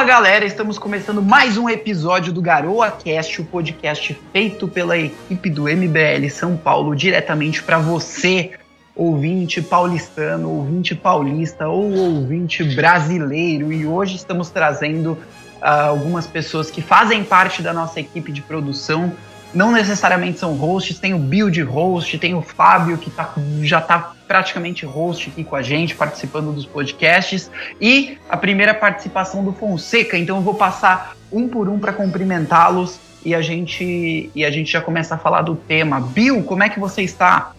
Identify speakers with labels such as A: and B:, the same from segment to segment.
A: Fala galera, estamos começando mais um episódio do Garoa Cast, o podcast feito pela equipe do MBL São Paulo diretamente para você, ouvinte paulistano, ouvinte paulista ou ouvinte brasileiro. E hoje estamos trazendo uh, algumas pessoas que fazem parte da nossa equipe de produção. Não necessariamente são hosts, tem o Bill de host, tem o Fábio que tá, já está praticamente host aqui com a gente, participando dos podcasts, e a primeira participação do Fonseca. Então eu vou passar um por um para cumprimentá-los e a gente e a gente já começa a falar do tema. Bill, como é que você está?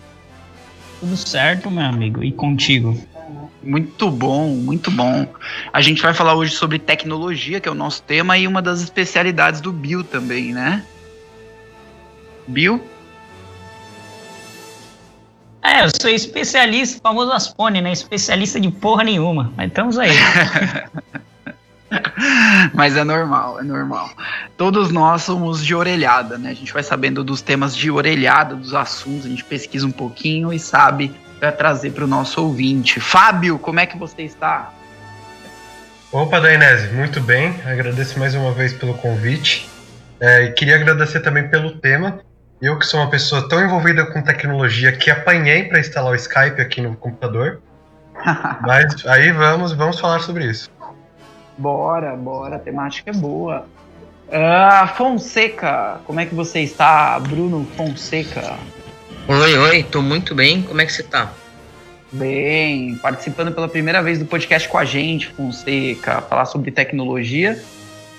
B: Tudo certo, meu amigo, e contigo?
A: Muito bom, muito bom. A gente vai falar hoje sobre tecnologia, que é o nosso tema, e uma das especialidades do Bill também, né? Bill?
B: É, eu sou especialista, famoso Aspone, né? Especialista de porra nenhuma. Mas estamos aí.
A: Mas é normal, é normal. Todos nós somos de orelhada, né? A gente vai sabendo dos temas de orelhada, dos assuntos, a gente pesquisa um pouquinho e sabe para trazer para o nosso ouvinte. Fábio, como é que você está?
C: Opa, Dainese, muito bem. Agradeço mais uma vez pelo convite. É, e queria agradecer também pelo tema. Eu que sou uma pessoa tão envolvida com tecnologia que apanhei para instalar o Skype aqui no computador. Mas aí vamos, vamos falar sobre isso.
A: Bora, bora, a temática é boa. Uh, Fonseca, como é que você está, Bruno Fonseca?
D: Oi, oi, tô muito bem. Como é que você tá?
A: Bem, participando pela primeira vez do podcast com a gente, Fonseca, falar sobre tecnologia.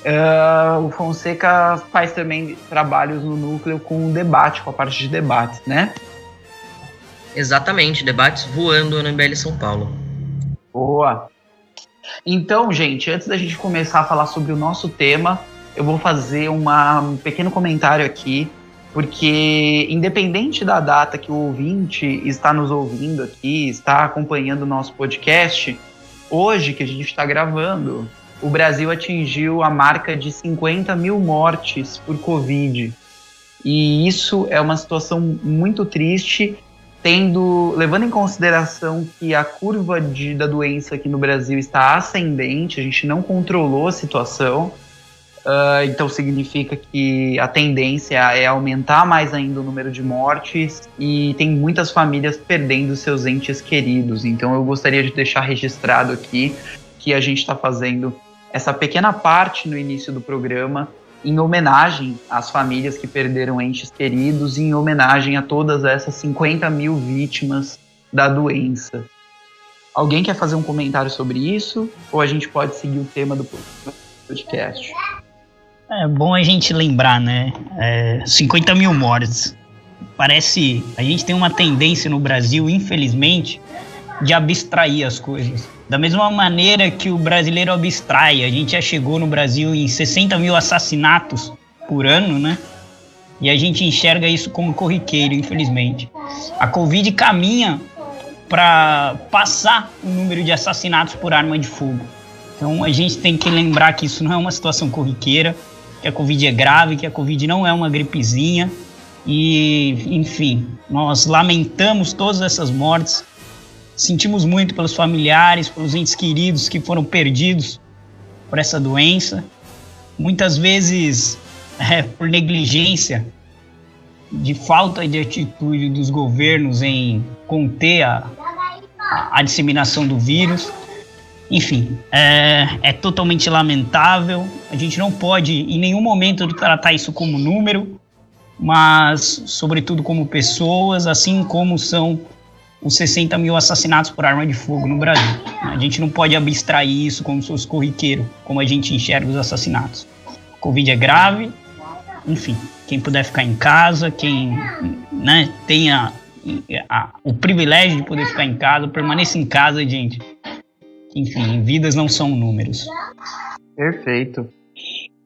A: Uh, o Fonseca faz também trabalhos no núcleo com debate, com a parte de debates, né?
D: Exatamente, debates voando no MBL São Paulo.
A: Boa. Então, gente, antes da gente começar a falar sobre o nosso tema, eu vou fazer uma, um pequeno comentário aqui, porque independente da data que o ouvinte está nos ouvindo aqui, está acompanhando o nosso podcast, hoje que a gente está gravando, o Brasil atingiu a marca de 50 mil mortes por Covid. E isso é uma situação muito triste, tendo levando em consideração que a curva de, da doença aqui no Brasil está ascendente, a gente não controlou a situação. Uh, então significa que a tendência é aumentar mais ainda o número de mortes e tem muitas famílias perdendo seus entes queridos. Então eu gostaria de deixar registrado aqui que a gente está fazendo essa pequena parte no início do programa em homenagem às famílias que perderam entes queridos e em homenagem a todas essas 50 mil vítimas da doença. Alguém quer fazer um comentário sobre isso? Ou a gente pode seguir o tema do podcast?
B: É bom a gente lembrar, né? É, 50 mil mortes. Parece. A gente tem uma tendência no Brasil, infelizmente, de abstrair as coisas. Da mesma maneira que o brasileiro abstrai, a gente já chegou no Brasil em 60 mil assassinatos por ano, né? E a gente enxerga isso como corriqueiro, infelizmente. A Covid caminha para passar o número de assassinatos por arma de fogo. Então a gente tem que lembrar que isso não é uma situação corriqueira, que a Covid é grave, que a Covid não é uma gripezinha. E, enfim, nós lamentamos todas essas mortes, Sentimos muito pelos familiares, pelos entes queridos que foram perdidos por essa doença. Muitas vezes é, por negligência, de falta de atitude dos governos em conter a, a, a disseminação do vírus. Enfim, é, é, totalmente lamentável. A gente não pode em nenhum momento tratar isso como número, mas, sobretudo, como pessoas, assim como são os 60 mil assassinatos por arma de fogo no Brasil. A gente não pode abstrair isso como se fosse corriqueiro, como a gente enxerga os assassinatos. Covid é grave, enfim, quem puder ficar em casa, quem né, tenha a, o privilégio de poder ficar em casa, permaneça em casa, gente. Enfim, vidas não são números.
A: Perfeito.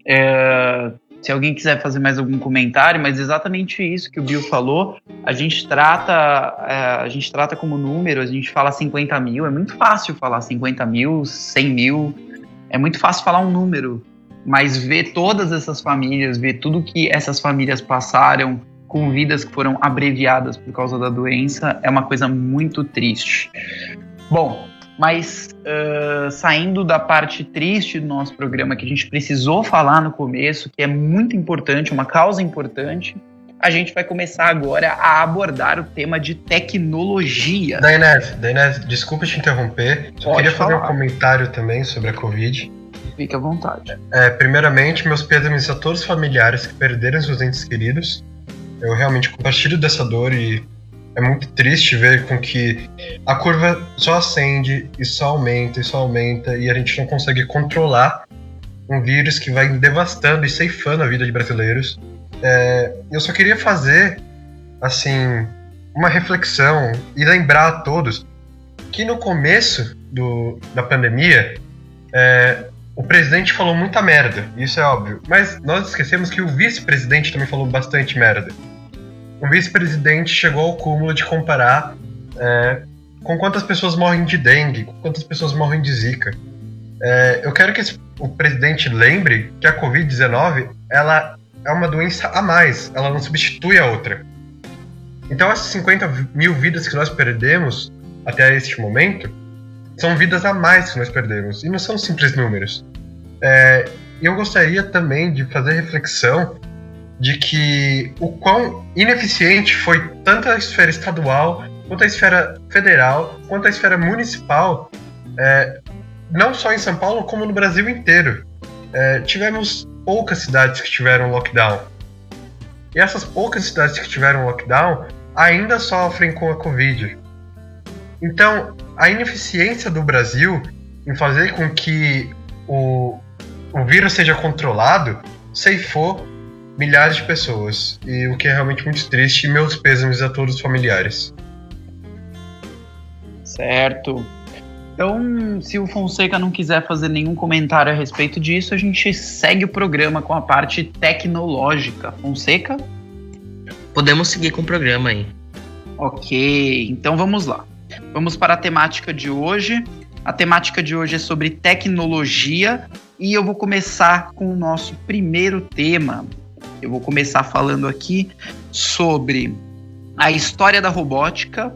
A: É, se alguém quiser fazer mais algum comentário, mas exatamente isso que o Bill falou, a gente trata, é, a gente trata como número, a gente fala 50 mil, é muito fácil falar 50 mil, 100 mil, é muito fácil falar um número, mas ver todas essas famílias, ver tudo que essas famílias passaram, com vidas que foram abreviadas por causa da doença, é uma coisa muito triste. Bom, Mas uh, saindo da parte triste do nosso programa, que a gente precisou falar no começo, que é muito importante, uma causa importante, a gente vai começar agora a abordar o tema de tecnologia.
C: Dainese, Dainese, desculpa te interromper. Só
A: Pode
C: queria fazer
A: falar.
C: um comentário também sobre a Covid.
A: Fique à vontade.
C: É, primeiramente, meus pêsames a todos os familiares que perderam seus entes queridos. Eu realmente compartilho dessa dor e é muito triste ver com que a curva só acende e só aumenta e só aumenta e a gente não consegue controlar um vírus que vai devastando e ceifando a vida de brasileiros. É, eu só queria fazer, assim, uma reflexão e lembrar a todos que no começo do, da pandemia, é, o presidente falou muita merda, isso é óbvio. Mas nós esquecemos que o vice-presidente também falou bastante merda. O vice-presidente chegou ao cúmulo de comparar é, com quantas pessoas morrem de dengue, com quantas pessoas morrem de zika. É, eu quero que esse- o presidente lembre que a Covid-19 ela é uma doença a mais, ela não substitui a outra. Então essas 50 mil vidas que nós perdemos até este momento são vidas a mais que nós perdemos e não são simples números. É, eu gostaria também de fazer reflexão de que o quão ineficiente foi tanto a esfera estadual, quanto a esfera federal, quanto a esfera municipal, é, não só em São Paulo, como no Brasil inteiro. É, tivemos poucas cidades que tiveram lockdown. E essas poucas cidades que tiveram lockdown ainda sofrem com a Covid. Então, a ineficiência do Brasil em fazer com que o, o vírus seja controlado ceifou milhares de pessoas. E o que é realmente muito triste, e meus pêsames a todos os familiares.
A: Certo. Então, se o Fonseca não quiser fazer nenhum comentário a respeito disso, a gente segue o programa com a parte tecnológica. Fonseca?
D: Podemos seguir com o programa aí.
A: Ok, então vamos lá. Vamos para a temática de hoje. A temática de hoje é sobre tecnologia e eu vou começar com o nosso primeiro tema. Eu vou começar falando aqui sobre a história da robótica.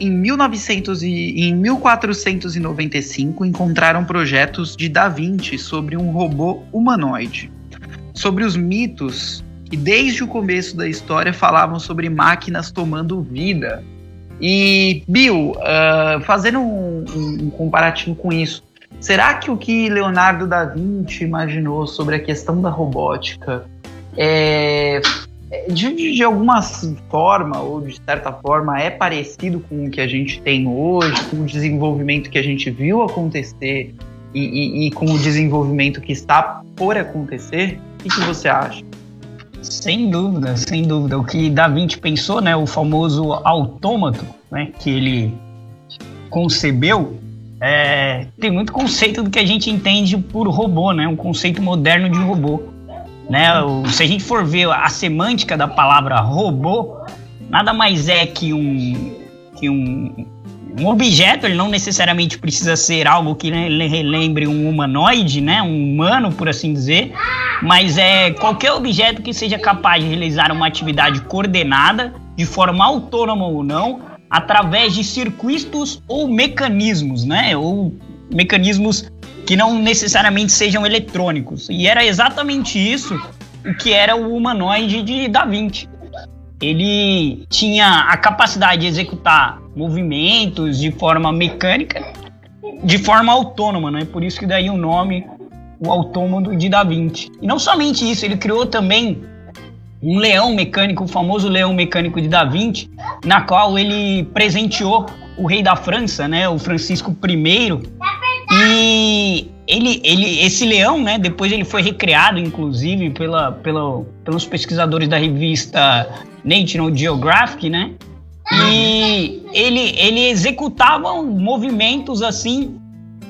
A: Em, 1900 e, em 1495 encontraram projetos de Da Vinci sobre um robô humanoide. Sobre os mitos que desde o começo da história falavam sobre máquinas tomando vida. E, Bill, uh, fazendo um, um, comparativo com isso, será que o que Leonardo da Vinci imaginou sobre a questão da robótica é, de, de alguma forma, ou de certa forma, é parecido com o que a gente tem hoje, com o desenvolvimento que a gente viu acontecer e, e, e com o desenvolvimento que está por acontecer? O que, que você acha?
B: Sem dúvida, sem dúvida. O que Da Vinci pensou, né, o famoso autômato, né, que ele concebeu, é, tem muito conceito do que a gente entende por robô, né, um conceito moderno de robô. Né, o, se a gente for ver a semântica da palavra robô, nada mais é que um, que um, um objeto, ele não necessariamente precisa ser algo que relembre um humanoide, né, um humano, por assim dizer, mas é qualquer objeto que seja capaz de realizar uma atividade coordenada, de forma autônoma ou não, através de circuitos ou mecanismos, né, ou mecanismos que não necessariamente sejam eletrônicos. E era exatamente isso o que era o humanoide de Da Vinci. Ele tinha a capacidade de executar movimentos de forma mecânica, de forma autônoma, né? Por isso que daí o nome o autômato de Da Vinci. E não somente isso, ele criou também um leão mecânico, o famoso leão mecânico de Da Vinci, na qual ele presenteou o rei da França, né, o Francisco I. E ele, ele, esse leão, né, depois ele foi recriado, inclusive, pela, pela, pelos pesquisadores da revista National Geographic, né? E ele, ele executava movimentos assim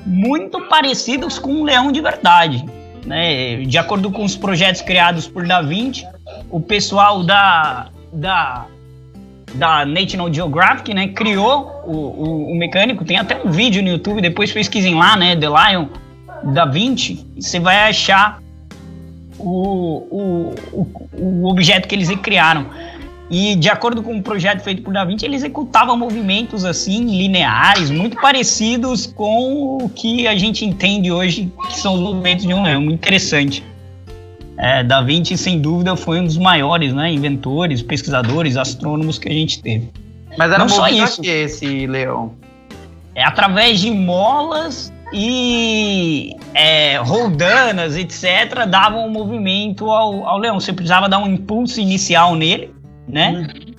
B: muito parecidos com um leão de verdade. Né? De acordo com os projetos criados por Da Vinci, o pessoal da, da, da National Geographic né, criou o, o, o, mecânico. Tem até um vídeo no YouTube, depois pesquisem lá, né? The Lion Da Vinci, você vai achar o, o, o, objeto que eles criaram. E de acordo com um projeto feito por Da Vinci, ele executava movimentos assim lineares, muito parecidos com o que a gente entende hoje que são os movimentos de um leão. Muito interessante. É, da Vinci, sem dúvida, foi um dos maiores né, inventores, pesquisadores, astrônomos que a gente teve.
A: Mas era Não só isso. que esse leão?
B: É através de molas e é, roldanas, etc., davam um movimento ao, ao leão. Você precisava dar um impulso inicial nele, né? Uhum.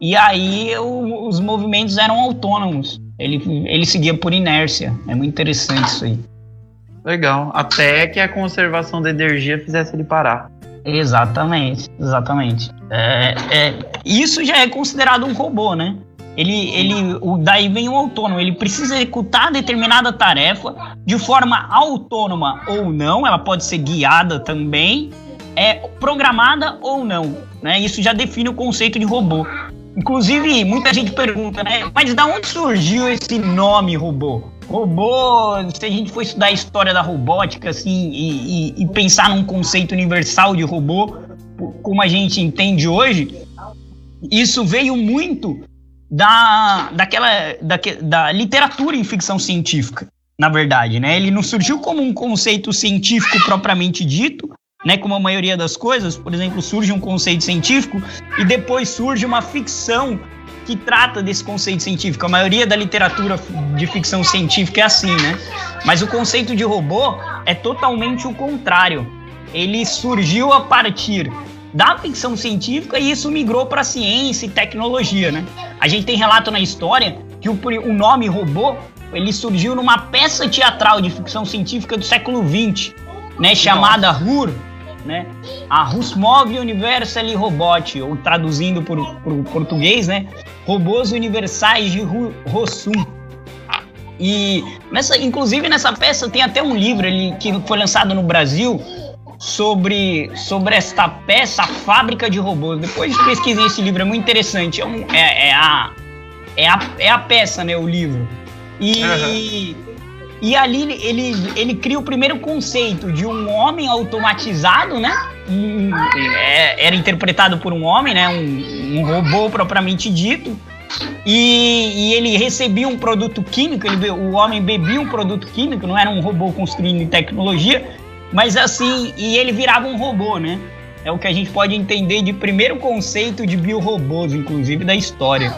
B: E aí o, os movimentos eram autônomos. Ele, ele seguia por inércia. É muito interessante isso aí.
A: Legal. Até que a conservação da energia fizesse ele parar.
B: Exatamente, exatamente. É, é, isso já é considerado um robô, né? Ele, ele, o, daí vem o autônomo. Ele precisa executar determinada tarefa de forma autônoma ou não. Ela pode ser guiada também, é programada ou não. Né? Isso já define o conceito de robô. Inclusive, muita gente pergunta, né? Mas da onde surgiu esse nome robô? Robô, se a gente for estudar a história da robótica, assim, e, e, e pensar num conceito universal de robô, como a gente entende hoje, isso veio muito da, daquela, da, da literatura em ficção científica, na verdade, né? Ele não surgiu como um conceito científico propriamente dito, né, como a maioria das coisas, por exemplo, surge um conceito científico e depois surge uma ficção que trata desse conceito científico. A maioria da literatura de ficção científica é assim, né? Mas o conceito de robô é totalmente o contrário. Ele surgiu a partir da ficção científica e isso migrou para ciência e tecnologia, né? A gente tem relato na história que o, o nome robô ele surgiu numa peça teatral de ficção científica do século XX, né, chamada Hur, né? A Rusmov Universal Robot, ou traduzindo para o português, né? Robôs Universais de Rossum. E nessa, inclusive nessa peça tem até um livro ali que foi lançado no Brasil sobre, sobre esta peça, a fábrica de robôs. Depois pesquisei esse livro, é muito interessante. É, um, é, é a, é, a, é a peça, né? O livro. E, uhum. E ali ele, ele cria o primeiro conceito de um homem automatizado, né? Um, é, era interpretado por um homem, né? Um, um robô propriamente dito. E, e, ele recebia um produto químico, ele, o homem bebia um produto químico, não era um robô construído em tecnologia, mas assim, e ele virava um robô, né? É o que a gente pode entender de primeiro conceito de biorobôs, inclusive, da história.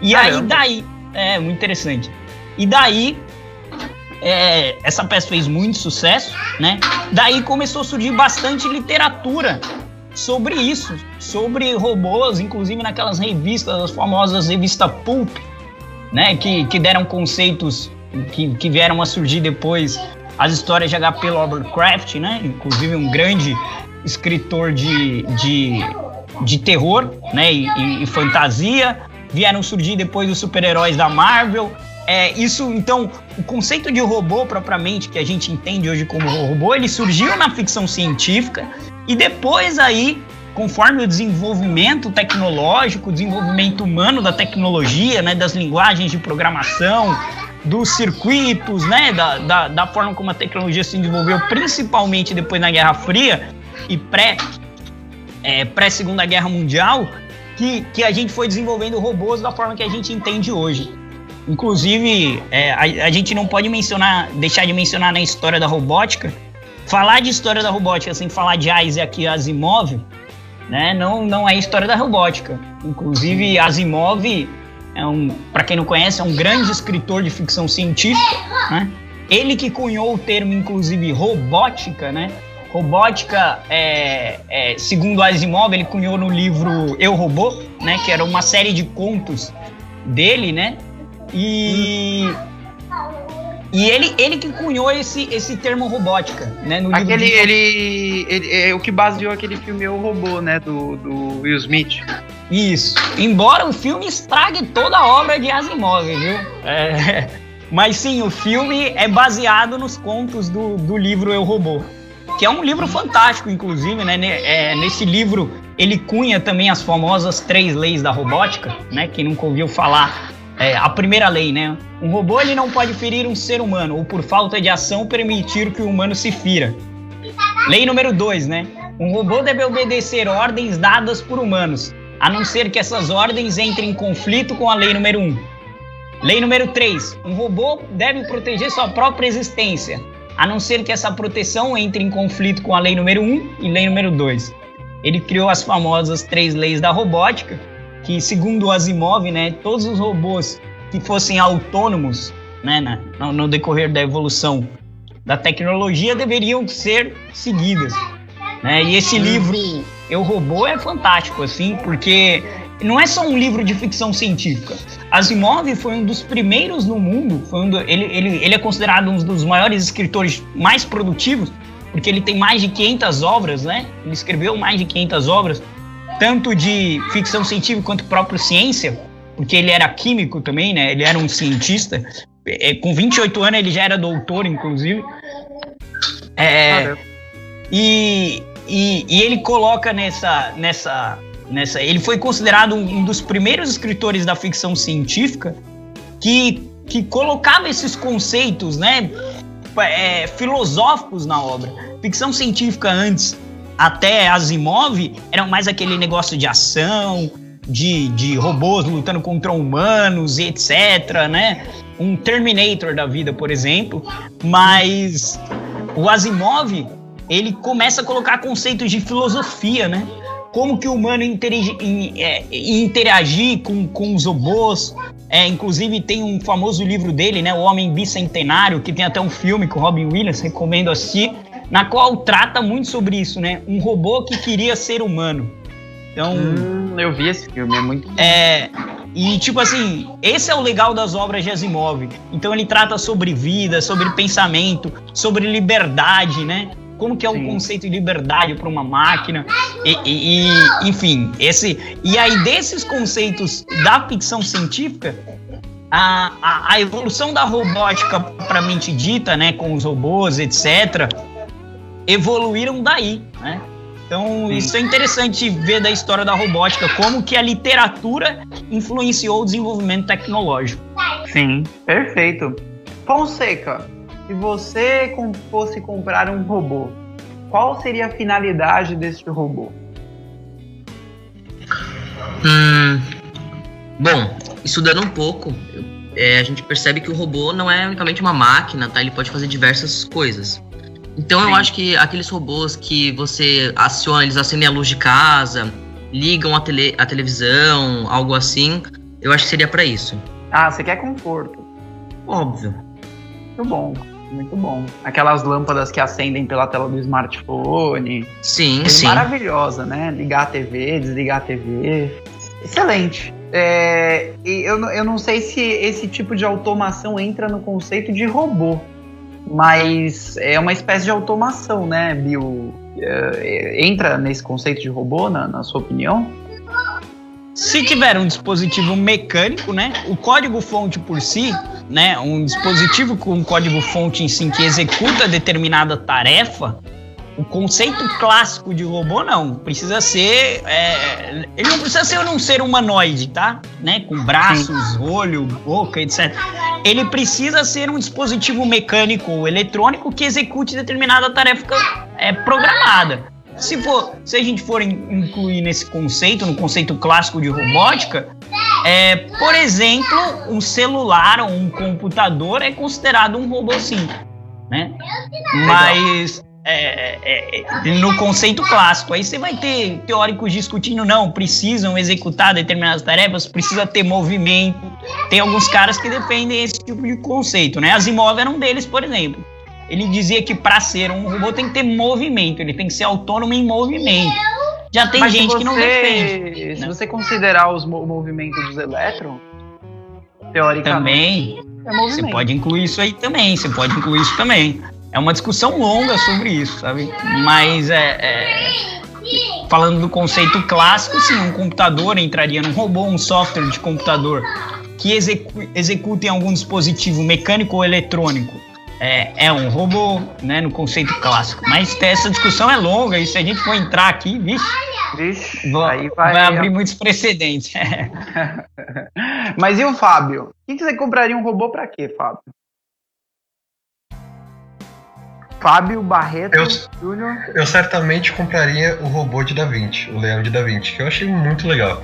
B: E Caramba. aí, daí, é muito interessante. E daí é, essa peça fez muito sucesso, né? Daí começou a surgir bastante literatura sobre isso, sobre robôs, inclusive naquelas revistas, as famosas revistas Pulp, né? Que, que deram conceitos que, que vieram a surgir depois as histórias de H.P. Lovecraft, né? Inclusive um grande escritor de, de, de terror, né? E, e, e fantasia. Vieram surgir depois os super-heróis da Marvel, é, isso, então, o conceito de robô propriamente, que a gente entende hoje como robô, ele surgiu na ficção científica e depois aí, conforme o desenvolvimento tecnológico, o desenvolvimento humano da tecnologia, né, das linguagens de programação, dos circuitos, né, da, da, da forma como a tecnologia se desenvolveu, principalmente depois na Guerra Fria e pré, é, pré Segunda Guerra Mundial, que, que a gente foi desenvolvendo robôs da forma que a gente entende hoje. Inclusive, é, a, a, gente não pode mencionar, deixar de mencionar na história da robótica. Falar de história da robótica sem falar de Isaac Asimov, né, não, não é história da robótica. Inclusive, Asimov é um, para quem não conhece, é um grande escritor de ficção científica, né? Ele que cunhou o termo, inclusive, robótica, né? Robótica, é, é, segundo Asimov, ele cunhou no livro Eu Robô, né? Que era uma série de contos dele, né? E. E ele, ele que cunhou esse, esse termo robótica, né?
A: No aquele, de... ele, ele, é o que baseou aquele filme O Robô, né? Do, do Will Smith.
B: Isso. Embora o filme estrague toda a obra de Asimov, viu? É, mas sim, o filme é baseado nos contos do, do livro Eu Robô. Que é um livro fantástico, inclusive, né? É, nesse livro ele cunha também as famosas três leis da robótica, né? Quem nunca ouviu falar é, a primeira lei, né? Um robô ele não pode ferir um ser humano ou por falta de ação permitir que o humano se fira. Lei número 2, né? Um robô deve obedecer ordens dadas por humanos, a não ser que essas ordens entrem em conflito com a lei número 1. Lei número 3. Um robô deve proteger sua própria existência, a não ser que essa proteção entre em conflito com a lei número 1 e lei número 2. Ele criou as famosas três leis da robótica, que segundo o Asimov, né, todos os robôs que fossem autônomos, né, no, no decorrer da evolução da tecnologia deveriam ser seguidas. Né? E esse livro, Eu Robô, é fantástico, assim, porque não é só um livro de ficção científica. Asimov foi um dos primeiros no mundo, um do, ele, ele, ele é considerado um dos maiores escritores mais produtivos, porque ele tem mais de 500 obras, né? Ele escreveu mais de 500 obras, tanto de ficção científica quanto própria ciência, porque ele era químico também, né? Ele era um cientista. É, com 28 anos ele já era doutor, inclusive. É, e, e, e, ele coloca nessa, nessa, nessa. Ele foi considerado um, um dos primeiros escritores da ficção científica que, que colocava esses conceitos, né? É, filosóficos na obra. Ficção científica antes, até Asimov, era mais aquele negócio de ação, de, de robôs lutando contra humanos e etc, né? Um Terminator da vida, por exemplo. Mas o Asimov, ele começa a colocar conceitos de filosofia, né? Como que o humano é, interagir com, com os robôs. É, inclusive tem um famoso livro dele, né? O Homem Bicentenário, que tem até um filme com Robin Williams, recomendo assistir, na qual trata muito sobre isso, né? Um robô que queria ser humano.
A: Então, hum, eu vi esse filme, é muito.
B: É, e tipo assim, esse é o legal das obras de Asimov. Então ele trata sobre vida, sobre pensamento, sobre liberdade, né? Como que é Sim. o conceito de liberdade para uma máquina e, e, e, enfim, esse e aí desses conceitos da ficção científica, a, a, a evolução da robótica propriamente dita, né, com os robôs, etc, evoluíram daí, né? Então, Sim. isso é interessante ver da história da robótica, como que a literatura influenciou o desenvolvimento tecnológico.
A: Sim, perfeito. Fonseca, se você fosse comprar um robô, qual seria a finalidade deste robô?
D: Hum, bom, estudando um pouco, é, a gente percebe que o robô não é unicamente uma máquina, tá? Ele pode fazer diversas coisas. Então Sim. eu acho que aqueles robôs que você aciona, eles acendem a luz de casa, ligam a, tele, a televisão, algo assim, eu acho que seria para isso.
A: Ah, você quer conforto.
D: Óbvio.
A: Muito bom, muito bom. Aquelas lâmpadas que acendem pela tela do smartphone.
D: Sim, sim.
A: Maravilhosa, né? Ligar a TV, desligar a TV. Excelente. É, eu, eu não sei se esse tipo de automação entra no conceito de robô mas é uma espécie de automação, né, Bill? É, entra nesse conceito de robô, na, na sua opinião?
B: Se tiver um dispositivo mecânico, né, o código-fonte por si, né, um dispositivo com código-fonte em si que executa determinada tarefa, o conceito clássico de robô não. Precisa ser. É, ele não precisa ser um ser humanoide, tá? Né? Com braços, Sim. olho, boca, etc. Ele precisa ser um dispositivo mecânico ou eletrônico que execute determinada tarefa é, programada. Se, for, se a gente for incluir nesse conceito, no conceito clássico de robótica, é, por exemplo, um celular ou um computador é considerado um robô sim. Né? Mas é, é, é, no conceito clássico. Aí você vai ter teóricos discutindo, não, precisam executar determinadas tarefas, precisa ter movimento. Tem alguns caras que defendem esse tipo de conceito, né? Asimov era um deles, por exemplo. Ele dizia que para ser um robô tem que ter movimento, ele tem que ser autônomo em movimento. Já tem Mas gente você, que não defende.
A: Se né? você considerar os movimentos dos elétrons,
B: teoricamente. Também. É você pode incluir isso aí também, você pode incluir isso também. É uma discussão longa sobre isso, sabe? Mas é, é, falando do conceito clássico, sim, um computador entraria num robô, um software de computador que execu execute em algum dispositivo mecânico ou eletrônico. É, é um robô, né, no conceito clássico. Mas essa discussão é longa e se a gente for entrar aqui, vixe,
A: vixe vai,
B: vai abrir muitos precedentes.
A: Mas e o Fábio? O que você compraria um robô para quê, Fábio? Fábio Barreto
C: eu, Júnior. Eu certamente compraria o robô de Da Vinci, o Leão de Da Vinci, que eu achei muito legal.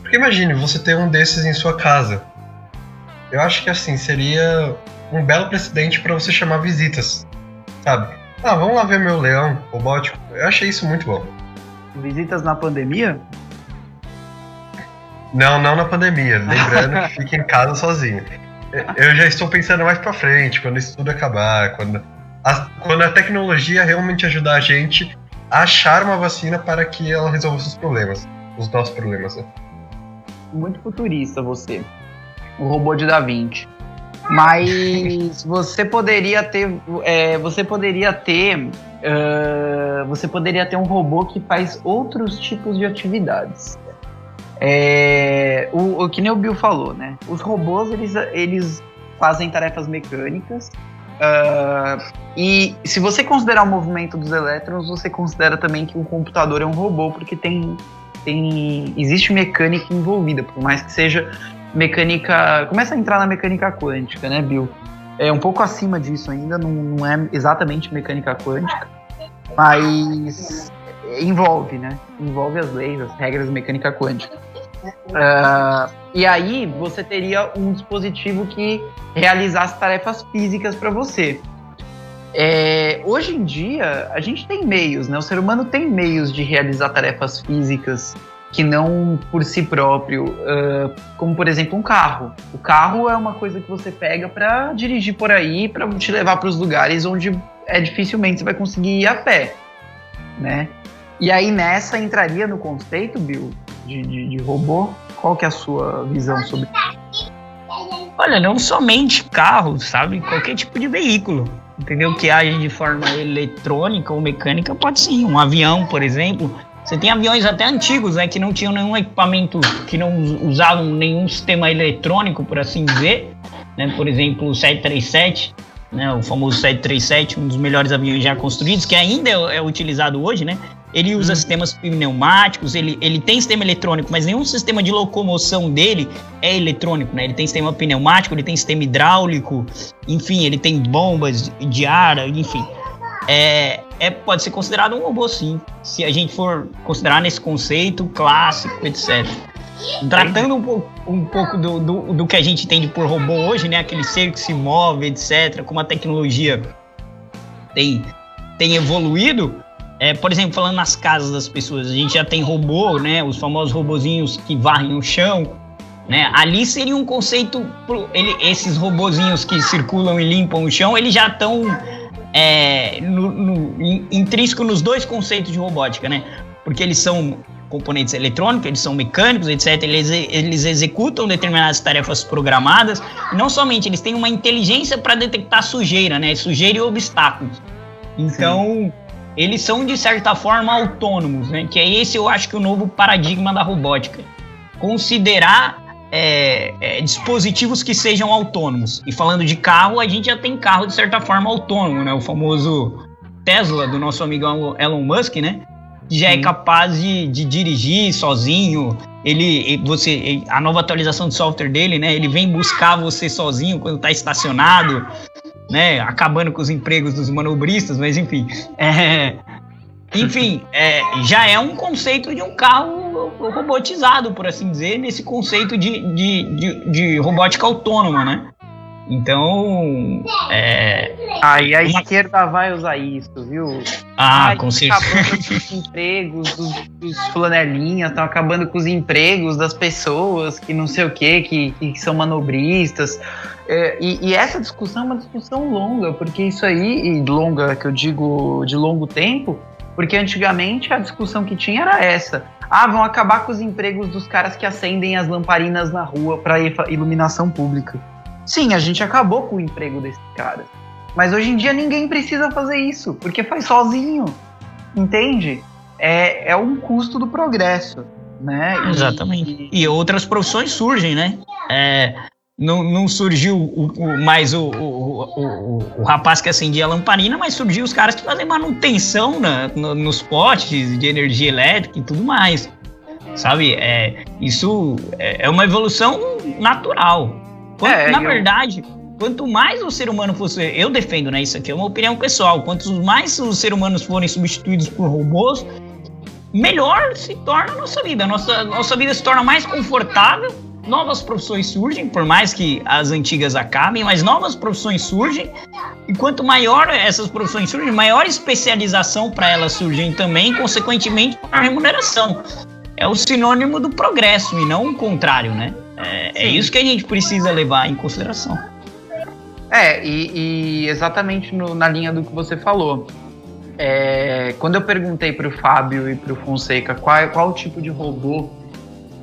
C: Porque imagine, você ter um desses em sua casa. Eu acho que assim, seria um belo precedente para você chamar visitas, sabe? Ah, vamos lá ver meu leão robótico. Eu achei isso muito bom.
A: Visitas na pandemia?
C: Não, não na pandemia. Lembrando que fique em casa sozinho. Eu já estou pensando mais pra frente, quando isso tudo acabar, quando a, quando a tecnologia realmente ajudar a gente a achar uma vacina para que ela resolva os problemas, os nossos problemas. Né?
A: Muito futurista você. O robô de Da Vinci. Mas você poderia ter. É, você poderia ter. Uh, você poderia ter um robô que faz outros tipos de atividades. É, o, o que nem o Bill falou, né? Os robôs eles, eles fazem tarefas mecânicas. Uh, e se você considerar o movimento dos elétrons, você considera também que um computador é um robô, porque tem, tem existe mecânica envolvida, por mais que seja mecânica. Começa a entrar na mecânica quântica, né, Bill? É um pouco acima disso ainda, não, não é exatamente mecânica quântica, mas envolve, né? Envolve as leis, as regras da mecânica quântica. Uh, e aí você teria um dispositivo que realizasse tarefas físicas para você. É, hoje em dia, a gente tem meios, né? O ser humano tem meios de realizar tarefas físicas que não por si próprio, uh, como por exemplo um carro. O carro é uma coisa que você pega para dirigir por aí, para te levar para os lugares onde é dificilmente você vai conseguir ir a pé, né? E aí nessa entraria no conceito, Bill, de, de, de robô. Qual que é a sua visão sobre?
B: Olha, não somente carro, sabe? Qualquer tipo de veículo, entendeu? Que age de forma eletrônica ou mecânica pode sim. Um avião, por exemplo, você tem aviões até antigos, né, que não tinham nenhum equipamento, que não usavam nenhum sistema eletrônico, por assim dizer, né? Por exemplo, o 737, né, o famoso 737, um dos melhores aviões já construídos, que ainda é, é utilizado hoje, né? Ele usa hum. sistemas pneumáticos, ele, ele tem sistema eletrônico, mas nenhum sistema de locomoção dele é eletrônico, né? Ele tem sistema pneumático, ele tem sistema hidráulico, enfim, ele tem bombas de ar, enfim. É, é, pode ser considerado um robô sim, se a gente for considerar nesse conceito clássico, etc. Tratando um pouco, um pouco do, do, do, que a gente entende por robô hoje, né? Aquele ser que se move, etc., como a tecnologia tem, tem evoluído, é, por exemplo, falando nas casas das pessoas, a gente já tem robô, né? Os famosos robozinhos que varrem o chão, né? Ali seria um conceito, pro, ele, esses robozinhos que circulam e limpam o chão, eles já estão é, no, no, intrínseco nos dois conceitos de robótica, né? Porque eles são componentes eletrônicos, eles são mecânicos, etc. Eles, eles executam determinadas tarefas programadas. Não somente, eles têm uma inteligência para detectar sujeira, né? Sujeira e obstáculos. Então. Sim eles são de certa forma autônomos, né? Que é esse eu acho que o novo paradigma da robótica. Considerar é, é, dispositivos que sejam autônomos. E falando de carro, a gente já tem carro de certa forma autônomo, né? O famoso Tesla do nosso amigo Elon Musk, né? Que já é capaz de, de dirigir sozinho. Ele, você, a nova atualização de software dele, né? Ele vem buscar você sozinho quando está estacionado né, acabando com os empregos dos manobristas, mas enfim. É, enfim, é, já é um conceito de um carro robotizado, por assim dizer, nesse conceito de, de, de, de robótica autônoma, né? Então, é...
A: Aí a uma... esquerda vai usar isso, viu?
B: Ah, Ai, com certeza.
A: acabando com os empregos dos, dos flanelinhas, estão acabando com os empregos das pessoas que não sei o quê, que, que são manobristas. É, e, e, essa discussão é uma discussão longa, porque isso aí, e longa que eu digo de longo tempo, porque antigamente a discussão que tinha era essa. Ah, vão acabar com os empregos dos caras que acendem as lamparinas na rua para iluminação pública. Sim, a gente acabou com o emprego desses caras. Mas hoje em dia ninguém precisa fazer isso, porque faz sozinho. Entende? É, é um custo do progresso. Né?
B: Exatamente. E, outras profissões surgem, né? É, não, não surgiu o, o, mais o, o, o, rapaz que acendia a lamparina, mas surgiu os caras que fazem manutenção na, no, nos potes de energia elétrica e tudo mais. Sabe? É, isso é, é uma evolução natural. Quanto, é, na eu... verdade, quanto mais o ser humano fosse. Eu defendo, né? Isso aqui é uma opinião pessoal. Quanto mais os seres humanos forem substituídos por robôs, melhor se torna a nossa vida. Nossa, nossa vida se torna mais confortável, novas profissões surgem, por mais que as antigas acabem, mas novas profissões surgem. E quanto maior essas profissões surgem, maior especialização para elas surgem também, consequentemente, a remuneração. É o sinônimo do progresso e não o contrário, né? É, é isso que a gente precisa levar em consideração.
A: É, e, e exatamente no, na linha do que você falou. É, quando eu perguntei para o Fábio e para o Fonseca qual, qual tipo de robô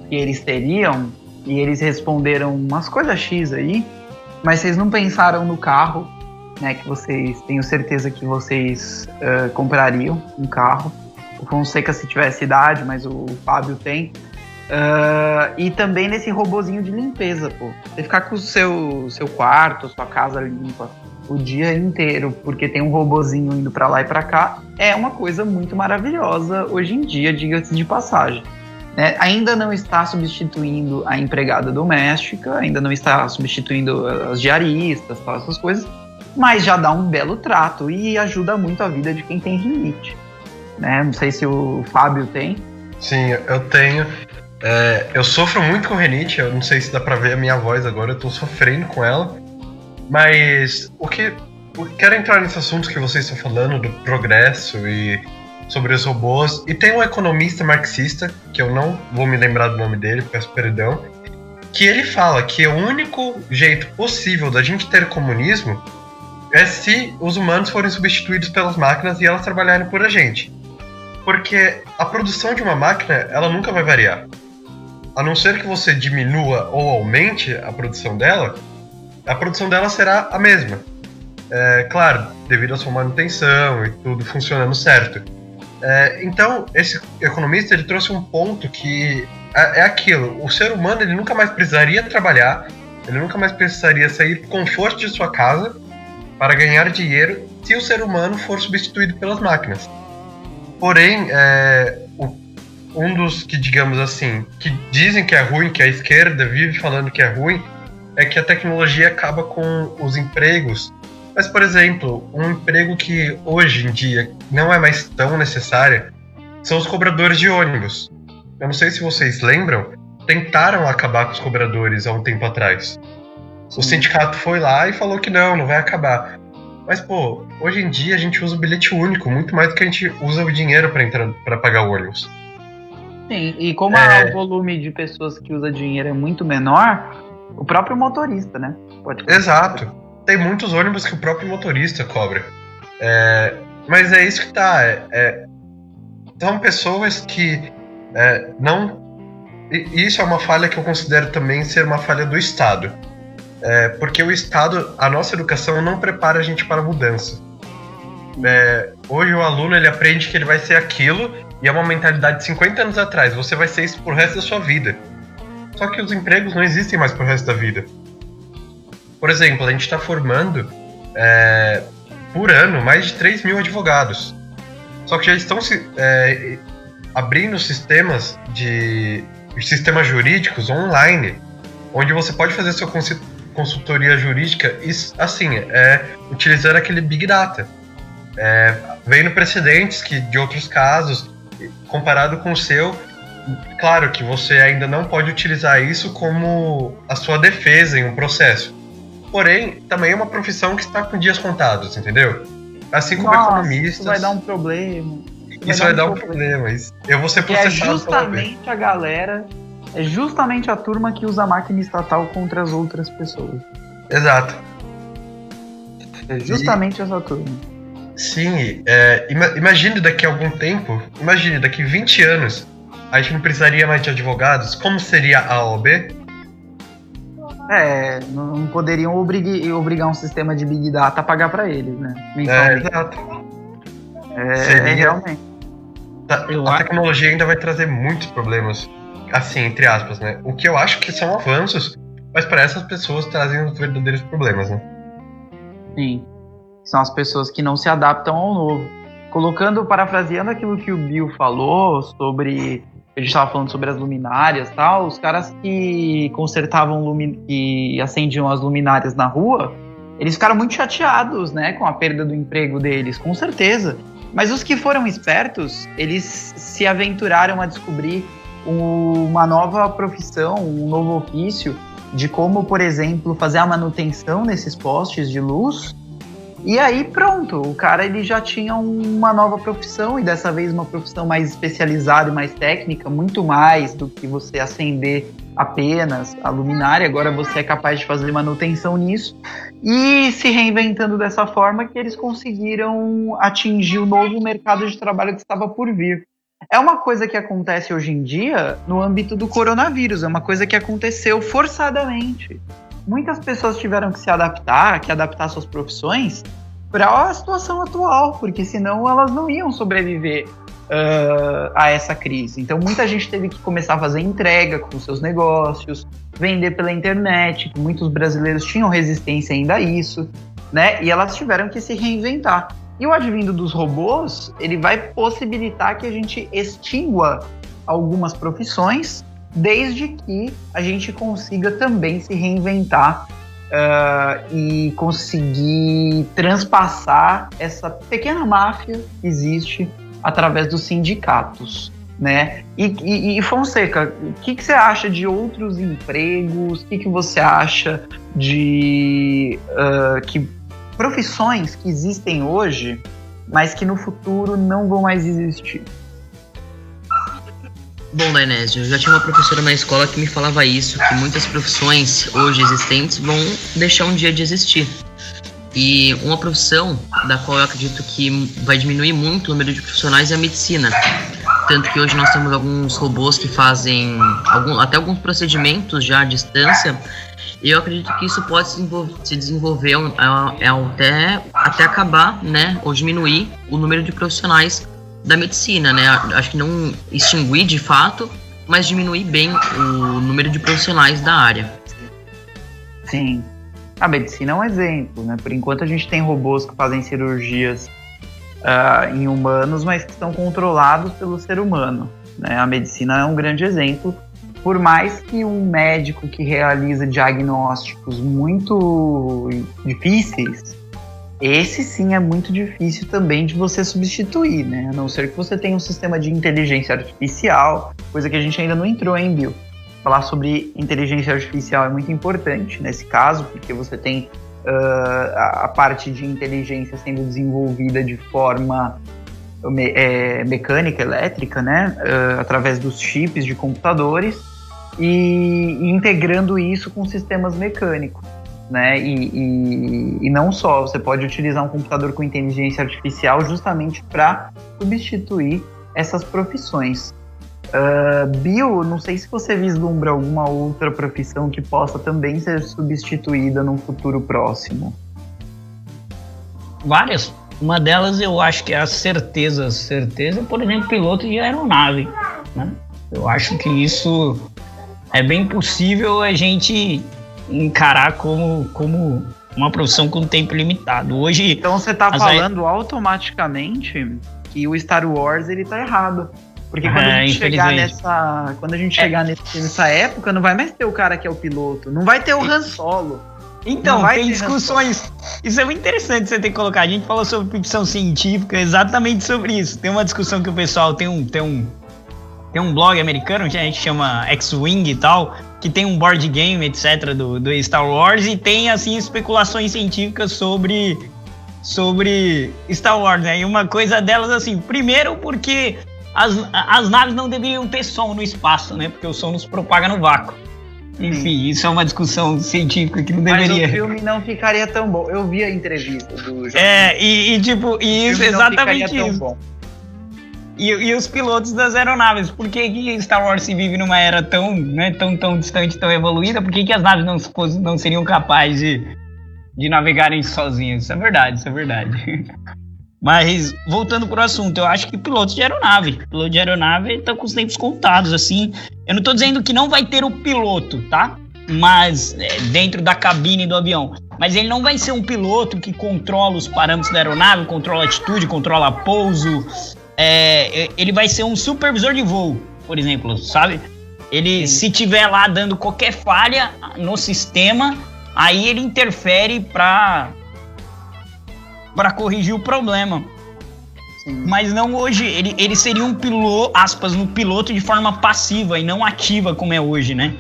A: que eles teriam, e eles responderam umas coisas X aí, mas vocês não pensaram no carro, né? Que vocês, tenho certeza que vocês uh, comprariam um carro. O Fonseca se tivesse idade, mas o Fábio tem. Uh, e também nesse robozinho de limpeza, pô. Você ficar com o seu, seu quarto, sua casa limpa o dia inteiro, porque tem um robozinho indo para lá e para cá, é uma coisa muito maravilhosa hoje em dia, diga-se de passagem. É, ainda não está substituindo a empregada doméstica, ainda não está substituindo as diaristas, tal, essas coisas, mas já dá um belo trato e ajuda muito a vida de quem tem rinite. Né? Não sei se o Fábio tem.
C: Sim, eu tenho. É, eu sofro muito com rinite, eu não sei se dá pra ver a minha voz agora, eu tô sofrendo com ela. Mas o que. Eu quero entrar nesse assunto que vocês estão falando do progresso e sobre os robôs. E tem um economista marxista, que eu não vou me lembrar do nome dele, peço perdão, que ele fala que o único jeito possível da gente ter comunismo é se os humanos forem substituídos pelas máquinas e elas trabalharem por a gente. Porque a produção de uma máquina, ela nunca vai variar. A não ser que você diminua ou aumente a produção dela, a produção dela será a mesma. É, claro, devido à sua manutenção e tudo funcionando certo. É, então, esse economista ele trouxe um ponto que é, é, aquilo: o ser humano ele nunca mais precisaria trabalhar, ele nunca mais precisaria sair do conforto de sua casa para ganhar dinheiro se o ser humano for substituído pelas máquinas. Porém, é, um dos que, digamos assim, que dizem que é ruim, que a esquerda vive falando que é ruim, é que a tecnologia acaba com os empregos. Mas, por exemplo, um emprego que hoje em dia não é mais tão necessário são os cobradores de ônibus. Eu não sei se vocês lembram, tentaram acabar com os cobradores há um tempo atrás. O sindicato foi lá e falou que não, não vai acabar. Mas, pô, hoje em dia a gente usa o bilhete único, muito mais do que a gente usa o dinheiro para pagar o ônibus.
A: Sim, e como é... o volume de pessoas que usa dinheiro é muito menor, o próprio motorista, né?
C: Pode Exato. Tem muitos ônibus que o próprio motorista cobra. É, mas é isso que tá. É, é, são pessoas que é, não. E isso é uma falha que eu considero também ser uma falha do Estado. É, porque o Estado, a nossa educação não prepara a gente para a mudança. Hoje o aluno ele aprende que ele vai ser aquilo e é uma mentalidade de 50 anos atrás. Você vai ser isso pro resto da sua vida. Só que os empregos não existem mais pro resto da vida. Por exemplo, a gente está formando é, por ano mais de 3 mil advogados. Só que já estão se, é, abrindo sistemas de sistemas jurídicos online, onde você pode fazer sua consultoria jurídica assim, é, utilizando aquele Big Data. É, vendo precedentes que, de outros casos, comparado com o seu, claro que você ainda não pode utilizar isso como a sua defesa em um processo. Porém, também é uma profissão que está com dias contados, entendeu? Assim como Nossa, economistas. Isso
A: vai dar um problema.
C: Isso, isso vai, dar um problema. problema. Eu vou ser é processado.
A: é justamente a galera, é justamente a turma que usa a máquina estatal contra as outras pessoas.
C: Exato.
A: É justamente e, essa turma.
C: Sim, é, imagine daqui a algum tempo, imagine daqui 20 anos, a gente não precisaria mais de advogados, como seria a OAB?
A: É, não poderiam obrigar, obrigar um sistema de Big Data a pagar para eles, né?
C: É, exato.
A: É, seria... realmente.
C: Tá, a, a tecnologia ainda vai trazer muitos problemas, assim, entre aspas, né? O que eu acho que são avanços, mas para essas pessoas trazem os verdadeiros problemas, né?
A: Sim. São as pessoas que não se adaptam ao novo. Colocando, parafraseando aquilo que o Bill falou sobre a gente estava falando sobre as luminárias tal, os caras que consertavam e acendiam as luminárias na rua, eles ficaram muito chateados, né, com a perda do emprego deles, com certeza. Mas os que foram espertos, eles se aventuraram a descobrir uma nova profissão, um novo ofício de como, por exemplo, fazer a manutenção nesses postes de luz. E aí pronto, o cara ele já tinha uma nova profissão e dessa vez uma profissão mais especializada e mais técnica, muito mais do que você acender apenas a luminária. Agora você é capaz de fazer manutenção nisso e se reinventando dessa forma que eles conseguiram atingir o novo mercado de trabalho que estava por vir. É uma coisa que acontece hoje em dia no âmbito do coronavírus, é uma coisa que aconteceu forçadamente. Muitas pessoas tiveram que se adaptar, que adaptar suas profissões para a situação atual, porque senão elas não iam sobreviver uh, a essa crise. Então muita gente teve que começar a fazer entrega com seus negócios, vender pela internet, muitos brasileiros tinham resistência ainda a isso, né? E elas tiveram que se reinventar. E o advindo dos robôs, ele vai possibilitar que a gente extingua algumas profissões, desde que a gente consiga também se reinventar uh, e conseguir transpassar essa pequena máfia que existe através dos sindicatos. Né? E, e, e Fonseca, o que, que, você acha de outros empregos? O que, que você acha de uh, que profissões que existem hoje, mas que no futuro não vão mais existir.
D: Bom, Dainésio, eu já tinha uma professora na escola que me falava isso, que muitas profissões hoje existentes vão deixar um dia de existir. E uma profissão da qual eu acredito que vai diminuir muito o número de profissionais é a medicina. Tanto que hoje nós temos alguns robôs que fazem algum, até alguns procedimentos já à distância e eu acredito que isso pode se se desenvolver é, é até, até acabar, né, ou diminuir o número de profissionais da medicina, né? Acho que não extinguir de fato, mas diminuir bem o número de profissionais da área.
A: Sim. A medicina é um exemplo, né? Por enquanto a gente tem robôs que fazem cirurgias uh, em humanos, mas que estão controlados pelo ser humano. Né? A medicina é um grande exemplo por mais que um médico que realiza diagnósticos muito difíceis, esse sim é muito difícil também de você substituir, né? A não ser que você tenha um sistema de inteligência artificial, coisa que a gente ainda não entrou, hein, Bill? Falar sobre inteligência artificial é muito importante nesse caso, porque você tem uh, a parte de inteligência sendo desenvolvida de forma me, é, mecânica, elétrica, né? Uh, através dos chips de computadores e, e integrando isso com sistemas mecânicos. Né? E, e, e, não só, você pode utilizar um computador com inteligência artificial justamente para substituir essas profissões. Uh, Bill, não sei se você vislumbra alguma outra profissão que possa também ser substituída num futuro próximo.
B: Várias. Uma delas eu acho que é a certeza. Certeza, por exemplo, piloto de aeronave. Né? Eu acho que isso é bem possível a gente encarar como, como uma profissão com tempo limitado. Hoje.
A: Então você está falando automaticamente que o Star Wars ele tá errado. Porque quando é, a gente chegar nessa. Quando a gente é. chegar nesse, nessa época, não vai mais ter o cara que é o piloto. Não vai ter o Han Solo.
B: Então, tem discussões. Isso é muito interessante você ter colocado. A gente falou sobre ficção científica, exatamente sobre isso. Tem uma discussão que o pessoal tem um, tem um, tem um blog americano que a gente chama X-Wing e tal, que tem um board game, etc., do, do Star Wars, e tem, assim, especulações científicas sobre, sobre Star Wars, né? E uma coisa delas, assim, primeiro porque as, as naves não deveriam ter som no espaço, né? Porque o som nos propaga no vácuo. Enfim, isso é uma discussão científica que não deveria.
A: Mas o filme não ficaria tão bom. Eu vi a entrevista do.
B: É, e, e tipo, e isso, exatamente isso. E, e, os pilotos das aeronaves. Por que, que, Star Wars se vive numa era tão, né, tão, tão distante, tão evoluída? Por que, que as naves não, não seriam capazes de, de navegarem sozinhas? Isso é verdade, isso é verdade. Mas, voltando pro assunto, eu acho que pilotos de aeronave. Piloto de aeronave estão com os tempos contados, assim. Eu não estou dizendo que não vai ter o piloto, tá? Mas, é, dentro da cabine do avião. Mas ele não vai ser um piloto que controla os parâmetros da aeronave, controla a altitude, controla pouso, é, ele vai ser um supervisor de voo, por exemplo, sabe? Ele, Sim. se tiver lá dando qualquer falha no sistema, aí ele interfere para para corrigir o problema. Sim. Mas não hoje. Ele, ele seria um piloto, aspas, um piloto de forma passiva e não ativa como é hoje, né?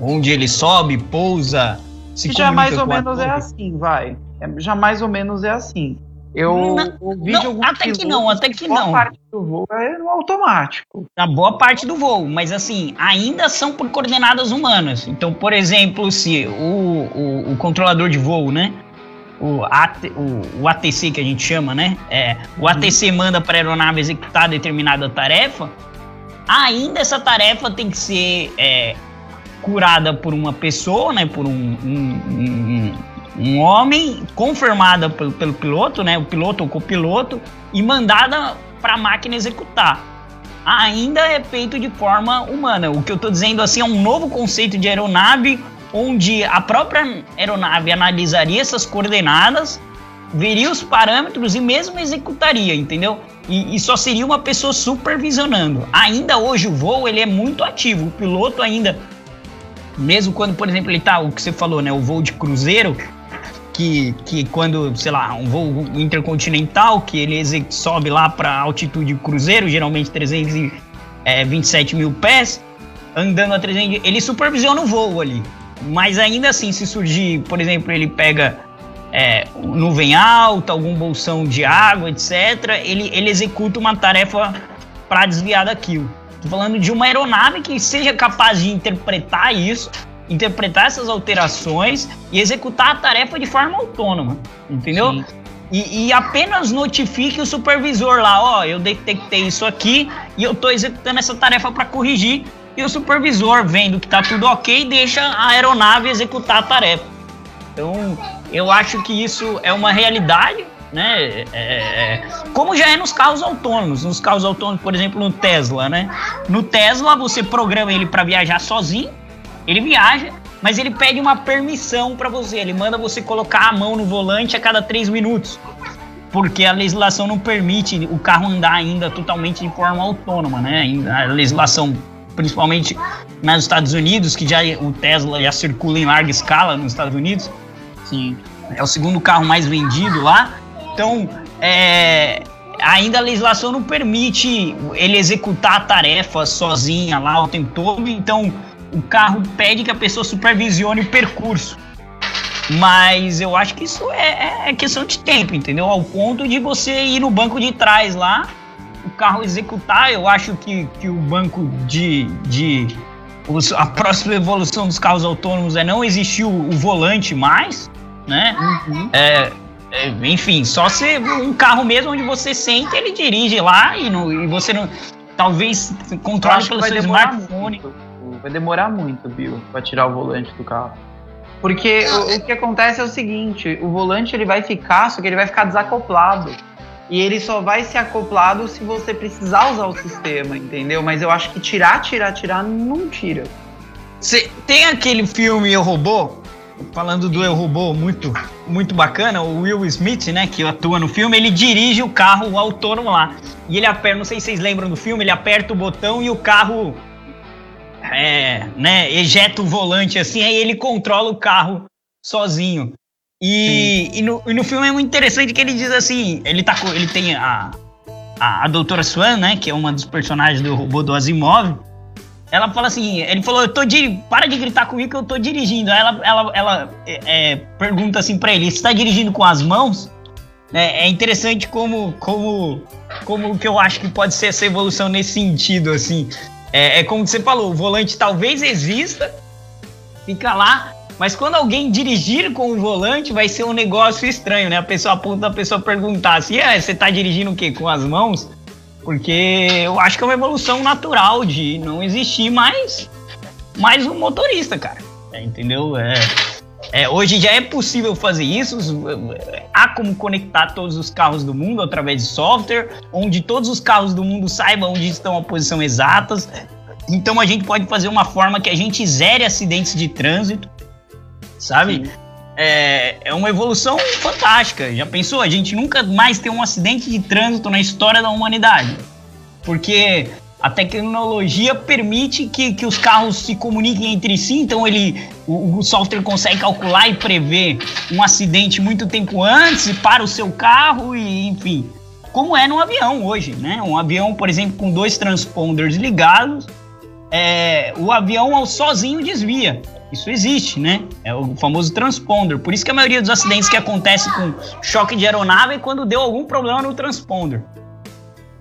B: Onde ele sobe, pousa,
A: se Já mais ou menos é assim, vai. É, já mais ou menos é assim. Eu
B: não, ouvi não, alguns até que não, até que não.
A: parte do voo é no automático.
B: A boa parte do voo, mas assim, ainda são por coordenadas humanas. Então, por exemplo, se o, o, o controlador de voo, né? O, AT, o, o, ATC que a gente chama, né? É, o ATC manda para a aeronave executar determinada tarefa. Ainda essa tarefa tem que ser é, curada por uma pessoa, né? Por um, um, um um homem confirmada pelo, pelo piloto, né, o piloto ou copiloto, e mandada para a máquina executar. Ainda é feito de forma humana. O que eu estou dizendo assim é um novo conceito de aeronave, onde a própria aeronave analisaria essas coordenadas, veria os parâmetros e mesmo executaria, entendeu? E, e, só seria uma pessoa supervisionando. Ainda hoje o voo ele é muito ativo. O piloto ainda, mesmo quando, por exemplo, ele tá, o que você falou, né, o voo de cruzeiro, que, que quando, sei lá, um voo intercontinental, que ele sobe lá para altitude cruzeiro, geralmente 327 é, mil pés, andando a 300, ele supervisiona o voo ali. Mas ainda assim, se surgir, por exemplo, ele pega é, nuvem alta, algum bolsão de água, etc., ele, ele executa uma tarefa para desviar daquilo. Estou falando de uma aeronave que seja capaz de interpretar isso interpretar essas alterações e executar a tarefa de forma autônoma, entendeu? E, e, apenas notifique o supervisor lá, ó, eu detectei isso aqui e eu estou executando essa tarefa para corrigir. E o supervisor, vendo que está tudo ok, deixa a aeronave executar a tarefa. Então, eu acho que isso é uma realidade, né? É, é, como já é nos carros autônomos. Nos carros autônomos, por exemplo, no Tesla, né? No Tesla, você programa ele para viajar sozinho ele viaja, mas ele pede uma permissão para você. Ele manda você colocar a mão no volante a cada três minutos. Porque a legislação não permite o carro andar ainda totalmente de forma autônoma, né? A legislação, principalmente nos Estados Unidos, que já o Tesla já circula em larga escala nos Estados Unidos. Sim. É o segundo carro mais vendido lá. Então, é, ainda a legislação não permite ele executar a tarefa sozinha lá o tempo todo. Então, o carro pede que a pessoa supervisione o percurso. Mas eu acho que isso é, é, é questão de tempo, entendeu? Ao ponto de você ir no banco de trás lá, o carro executar. Eu acho que, que o banco de. de os, a próxima evolução dos carros autônomos é não existir o, o volante mais, né? Uhum. É, é, enfim, só ser um carro mesmo onde você sente, ele dirige lá e, no, e você não. Talvez controle pelo seu smartphone. Muito
A: Vai demorar muito, Bill, para tirar o volante do carro. Porque o, o, é que acontece é o seguinte, o volante ele vai ficar, só que ele vai ficar desacoplado. E ele só vai ser acoplado se você precisar usar o sistema, entendeu? Mas eu acho que tirar, tirar, tirar, não tira.
B: Cê, tem aquele filme Eu Robô, falando do Eu Robô, muito, muito bacana, o Will Smith, né, que atua no filme, ele dirige o carro autônomo lá. E ele aperta, não sei se vocês lembram do filme, ele aperta o botão e o carro é, né, ejeta o volante assim, aí ele controla o carro sozinho. E, e no, e, no, filme é muito interessante que ele diz assim, ele tá ele tem a, a, a doutora Swan, né, que é uma dos personagens do robô do Asimov. Ela fala assim, ele falou, eu tô para de gritar comigo que eu tô dirigindo. Aí ela, ela, ela é, é pergunta assim para ele, você tá dirigindo com as mãos? É, é interessante como, como, como que eu acho que pode ser essa evolução nesse sentido, assim. É, é como você falou, o volante talvez exista, fica lá, mas quando alguém dirigir com o volante, vai ser um negócio estranho, né? A pessoa aponta a pessoa perguntar assim: é, você tá dirigindo o quê? Com as mãos? Porque eu acho que é uma evolução natural de não existir mais, mais um motorista, cara. É, entendeu? É, é, hoje já é possível fazer isso. Há como conectar todos os carros do mundo através de software, onde todos os carros do mundo saibam onde estão a posição exatas. Então a gente pode fazer uma forma que a gente zere acidentes de trânsito, sabe? É, é uma evolução fantástica. Já pensou? A gente nunca mais ter um acidente de trânsito na história da humanidade. Porque a tecnologia permite que, que os carros se comuniquem entre si, então ele, o, o, software consegue calcular e prever um acidente muito tempo antes para o seu carro e enfim. como é no avião hoje, né? Um avião, por exemplo, com dois transponders ligados, é, o avião sozinho desvia. Isso existe, né? É o famoso transponder. Por isso que a maioria dos acidentes que acontece com choque de aeronave é quando deu algum problema no transponder,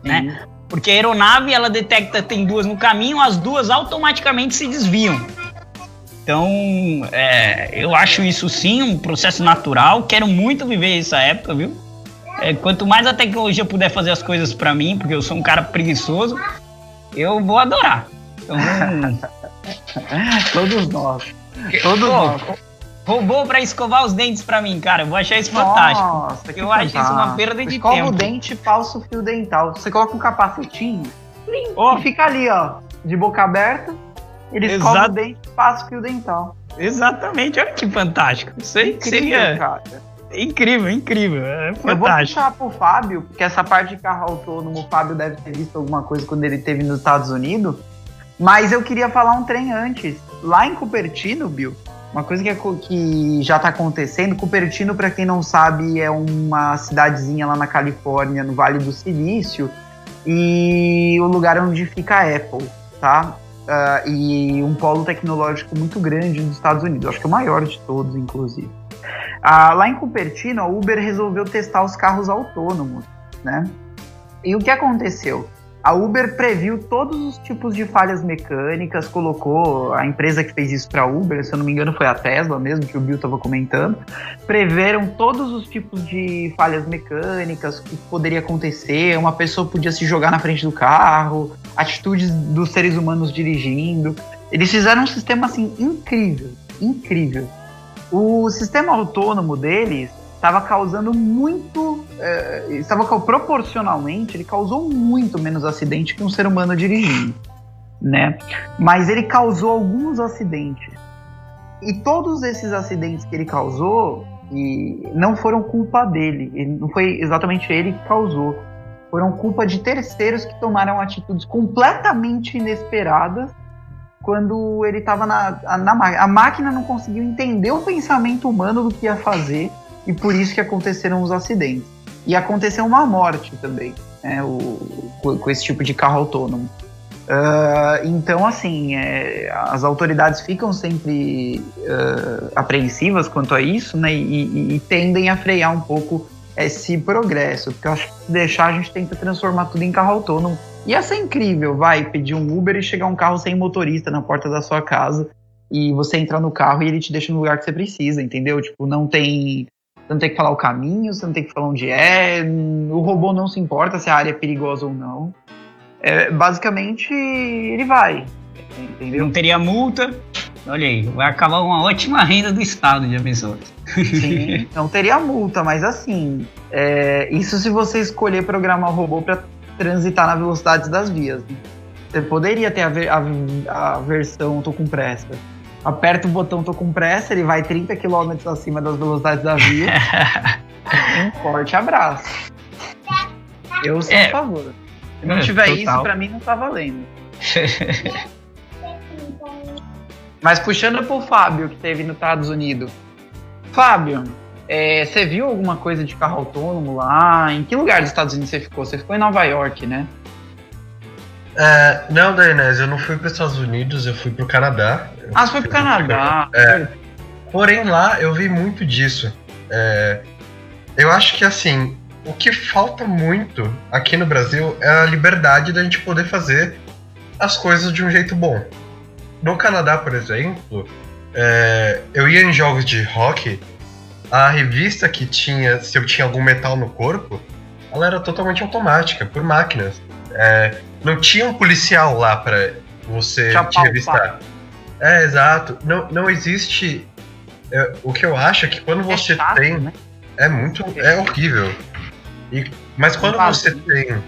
B: né? Porque a aeronave ela detecta tem duas no caminho, as duas automaticamente se desviam. Então, é, eu acho isso sim um processo natural. Quero muito viver essa época, viu? É, quanto mais a tecnologia puder fazer as coisas para mim, porque eu sou um cara preguiçoso, eu vou adorar. Então,
A: Todos nós. Todos Pô, nós.
B: Roubou pra escovar os dentes pra mim, cara. Eu vou achar isso fantástico. Nossa, eu acho isso uma perda de
A: Escova
B: tempo.
A: Escova o dente, falso fio dental. Você coloca um capacetinho oh. e fica ali, ó, de boca aberta. Ele Exato. escova o dente, passa o fio dental.
B: Exatamente, olha que fantástico. Isso aí incrível, seria. Cara. Incrível, incrível. É fantástico. Eu vou
A: puxar pro Fábio, porque essa parte de carro autônomo, o Fábio deve ter visto alguma coisa quando ele teve nos Estados Unidos. Mas eu queria falar um trem antes. Lá em Cupertino, Bill, uma coisa que, é, que já está acontecendo, Cupertino, para quem não sabe, é uma cidadezinha lá na Califórnia, no Vale do Silício, e o lugar onde fica a Apple, tá? Uh, e um polo tecnológico muito grande dos Estados Unidos, acho que o maior de todos, inclusive. Uh, lá em Cupertino, a Uber resolveu testar os carros autônomos, né? E o que aconteceu? A Uber previu todos os tipos de falhas mecânicas, colocou a empresa que fez isso para a Uber, se eu não me engano foi a Tesla mesmo, que o Bill estava comentando, preveram todos os tipos de falhas mecânicas que poderia acontecer, uma pessoa podia se jogar na frente do carro, atitudes dos seres humanos dirigindo. Eles fizeram um sistema assim incrível, incrível. O sistema autônomo deles estava causando muito. É, estava proporcionalmente, ele causou muito menos acidente que um ser humano dirigindo. Né? Mas ele causou alguns acidentes. E todos esses acidentes que ele causou e não foram culpa dele. Ele, não foi exatamente ele que causou. Foram culpa de terceiros que tomaram atitudes completamente inesperadas quando ele estava na, na máquina. A máquina não conseguiu entender o pensamento humano do que ia fazer e por isso que aconteceram os acidentes. E aconteceu uma morte também, né, o, com esse tipo de carro autônomo. Uh, então, assim, é, as autoridades ficam sempre uh, apreensivas quanto a isso, né, e, e, e, tendem a frear um pouco esse progresso, porque eu acho que se deixar a gente tenta transformar tudo em carro autônomo. Ia ser incrível, vai, pedir um Uber e chegar um carro sem motorista na porta da sua casa e você entrar no carro e ele te deixa no lugar que você precisa, entendeu? Tipo, não tem você não tem que falar o caminho, você não tem que falar onde é, o robô não se importa se a área é perigosa ou não. É, basicamente, ele vai. Entendeu?
B: Não teria multa. Olha aí, vai acabar uma ótima renda do Estado, já pensou?
A: Sim, não teria multa, mas assim, é, isso se você escolher programar o robô para transitar na velocidade das vias. Né? Você poderia ter a, a, a versão tô com pressa aperta o botão tô com pressa, ele vai 30 km acima das velocidades da via. um forte abraço. Eu sou é. a favor. Se não é, tiver total. isso, pra mim não tá valendo. Mas puxando pro Fábio, que teve nos Estados Unidos. Fábio, é, você viu alguma coisa de carro autônomo lá? Em que lugar dos Estados Unidos você ficou? Você ficou em Nova York, né?
C: É, não, Dainese, eu não fui para os Estados Unidos, eu fui para o Canadá.
A: Ah, você foi para o Canadá.
C: É. Porém, lá eu vi muito disso. É, eu acho que, assim, o que falta muito aqui no Brasil é a liberdade da gente poder fazer as coisas de um jeito bom. No Canadá, por exemplo, é, eu ia em jogos de hockey, a revista que tinha, se eu tinha algum metal no corpo, ela era totalmente automática, por máquinas. É, não tinha um policial lá para você te revistar. É, exato. Não, não existe. É, o que eu acho é que quando é você chato, tem. Né? É muito. É horrível. E, mas quando você tem.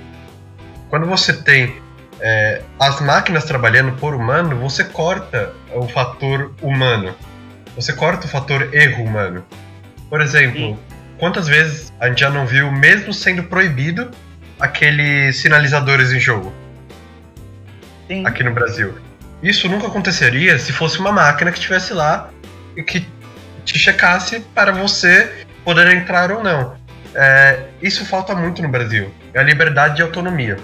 C: Quando você tem é, as máquinas trabalhando por humano, você corta o fator humano. Você corta o fator erro humano. Por exemplo, Sim. quantas vezes a gente já não viu, mesmo sendo proibido, aqueles sinalizadores em jogo? Sim. aqui no Brasil. Isso nunca aconteceria se fosse uma máquina que estivesse lá e que te checasse para você poder entrar ou não. É, isso falta muito no Brasil, é a liberdade de autonomia.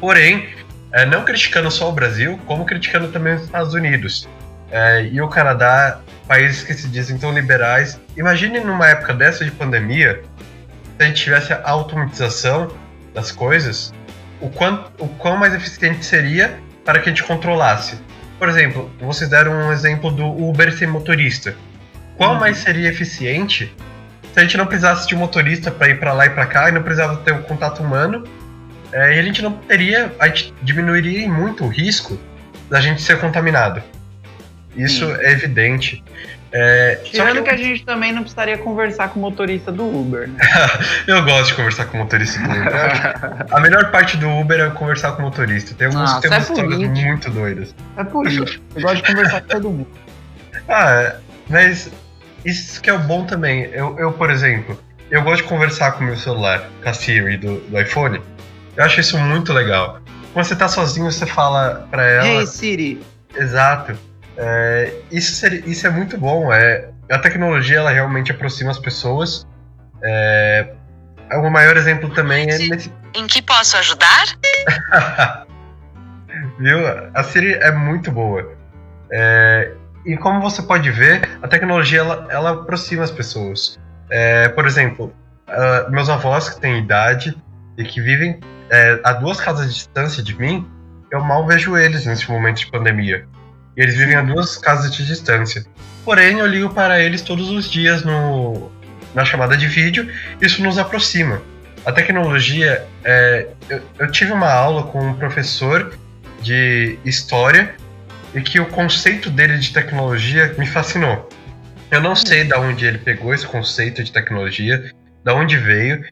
C: Porém, é, não criticando só o Brasil, como criticando também os Estados Unidos é, e o Canadá, países que se dizem tão liberais. Imagine numa época dessa de pandemia, se a gente tivesse a automatização das coisas, o, quanto, o quão mais eficiente seria para que a gente controlasse. Por exemplo, vocês deram um exemplo do Uber sem motorista. Quão uhum. mais seria eficiente se a gente não precisasse de um motorista para ir para lá e para cá e não precisava ter um contato humano? É, e a gente não teria, a gente diminuiria muito o risco da gente ser contaminado. Isso Sim. é evidente. É,
A: Tirando que, que, a gente também não precisaria conversar com o motorista do Uber. Né?
C: eu gosto de conversar com o motorista do Uber. a melhor parte do Uber é conversar com o motorista. Tem algumas, tem umas é muito doidas.
A: É por isso. Eu gosto de conversar com todo mundo.
C: Ah, mas isso que é o bom também. Eu, eu, por exemplo, eu gosto de conversar com o meu celular, com a Siri do, do iPhone. Eu acho isso muito legal. Quando você tá sozinho, você fala pra ela.
A: Hey Siri.
C: Exato. É, isso, seria, isso é muito bom. É, a tecnologia ela realmente aproxima as pessoas. É, o maior exemplo também é nesse.
E: Em que posso ajudar?
C: Viu? A Siri é muito boa. É, e como você pode ver, a tecnologia ela, ela aproxima as pessoas. É, por exemplo, uh, meus avós que têm idade e que vivem é, a duas casas de distância de mim, eu mal vejo eles nesse momento de pandemia. E eles vivem a duas casas de distância. Porém, eu ligo para eles todos os dias no, na chamada de vídeo, isso nos aproxima. A tecnologia, é, eu, eu tive uma aula com um professor de história e que o conceito dele de tecnologia me fascinou. Eu não sei de onde ele pegou esse conceito de tecnologia, de onde veio,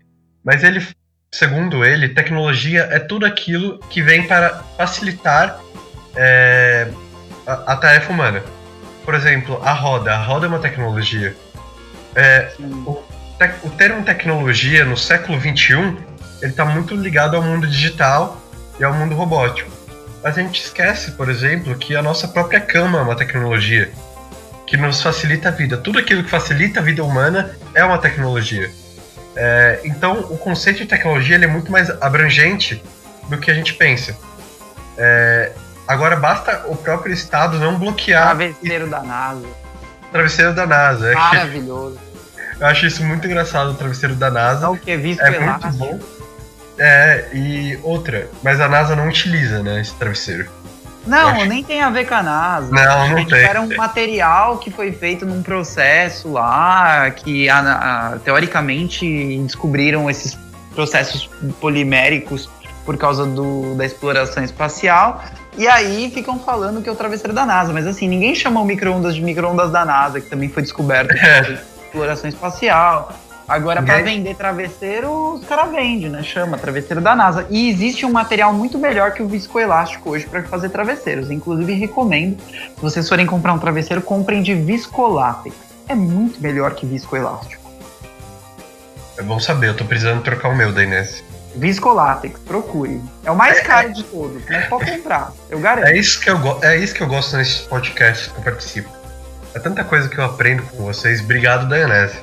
C: mas ele, segundo ele, tecnologia é tudo aquilo que vem para facilitar é, a, a, tarefa humana. Por exemplo, a roda. A roda é uma tecnologia. É, o, te, o, termo tecnologia no século XXI ele está muito ligado ao mundo digital e ao mundo robótico. Mas a gente esquece, por exemplo, que a nossa própria cama é uma tecnologia que nos facilita a vida. Tudo aquilo que facilita a vida humana é uma tecnologia. É, então, o conceito de tecnologia é muito mais abrangente do que a gente pensa. É, Agora basta o próprio Estado não bloquear.
A: Travesseiro da NASA.
C: Travesseiro da NASA.
A: É Maravilhoso.
C: Eu acho isso muito engraçado, o travesseiro da NASA. É
A: o que é visto
C: é muito bom. É, e outra, mas a NASA não utiliza, né, esse travesseiro.
A: Não, nem tem a ver com a NASA.
C: Não, não tem.
A: Era um material que foi feito num processo lá, que a, a, teoricamente descobriram esses processos poliméricos por causa do, da exploração espacial. E aí ficam falando que é o travesseiro da NASA, mas assim, ninguém chama o micro-ondas de micro-ondas da NASA, que também foi descoberto por exploração espacial. Agora, para vender travesseiro, os caras vendem, né? Chama travesseiro da NASA. E existe um material muito melhor que o viscoelástico hoje para fazer travesseiros. Inclusive, recomendo, se vocês forem comprar um travesseiro, comprem de viscolátex. É muito melhor que viscoelástico.
C: É bom saber, eu tô precisando trocar o meu da Inês.
A: Viscolátex, procure. É o mais é, caro de todos, mas pode comprar, eu garanto.
C: É isso que eu, é isso que eu gosto nesses podcasts que eu participo. É tanta coisa que eu aprendo com vocês. Obrigado, Dayanese.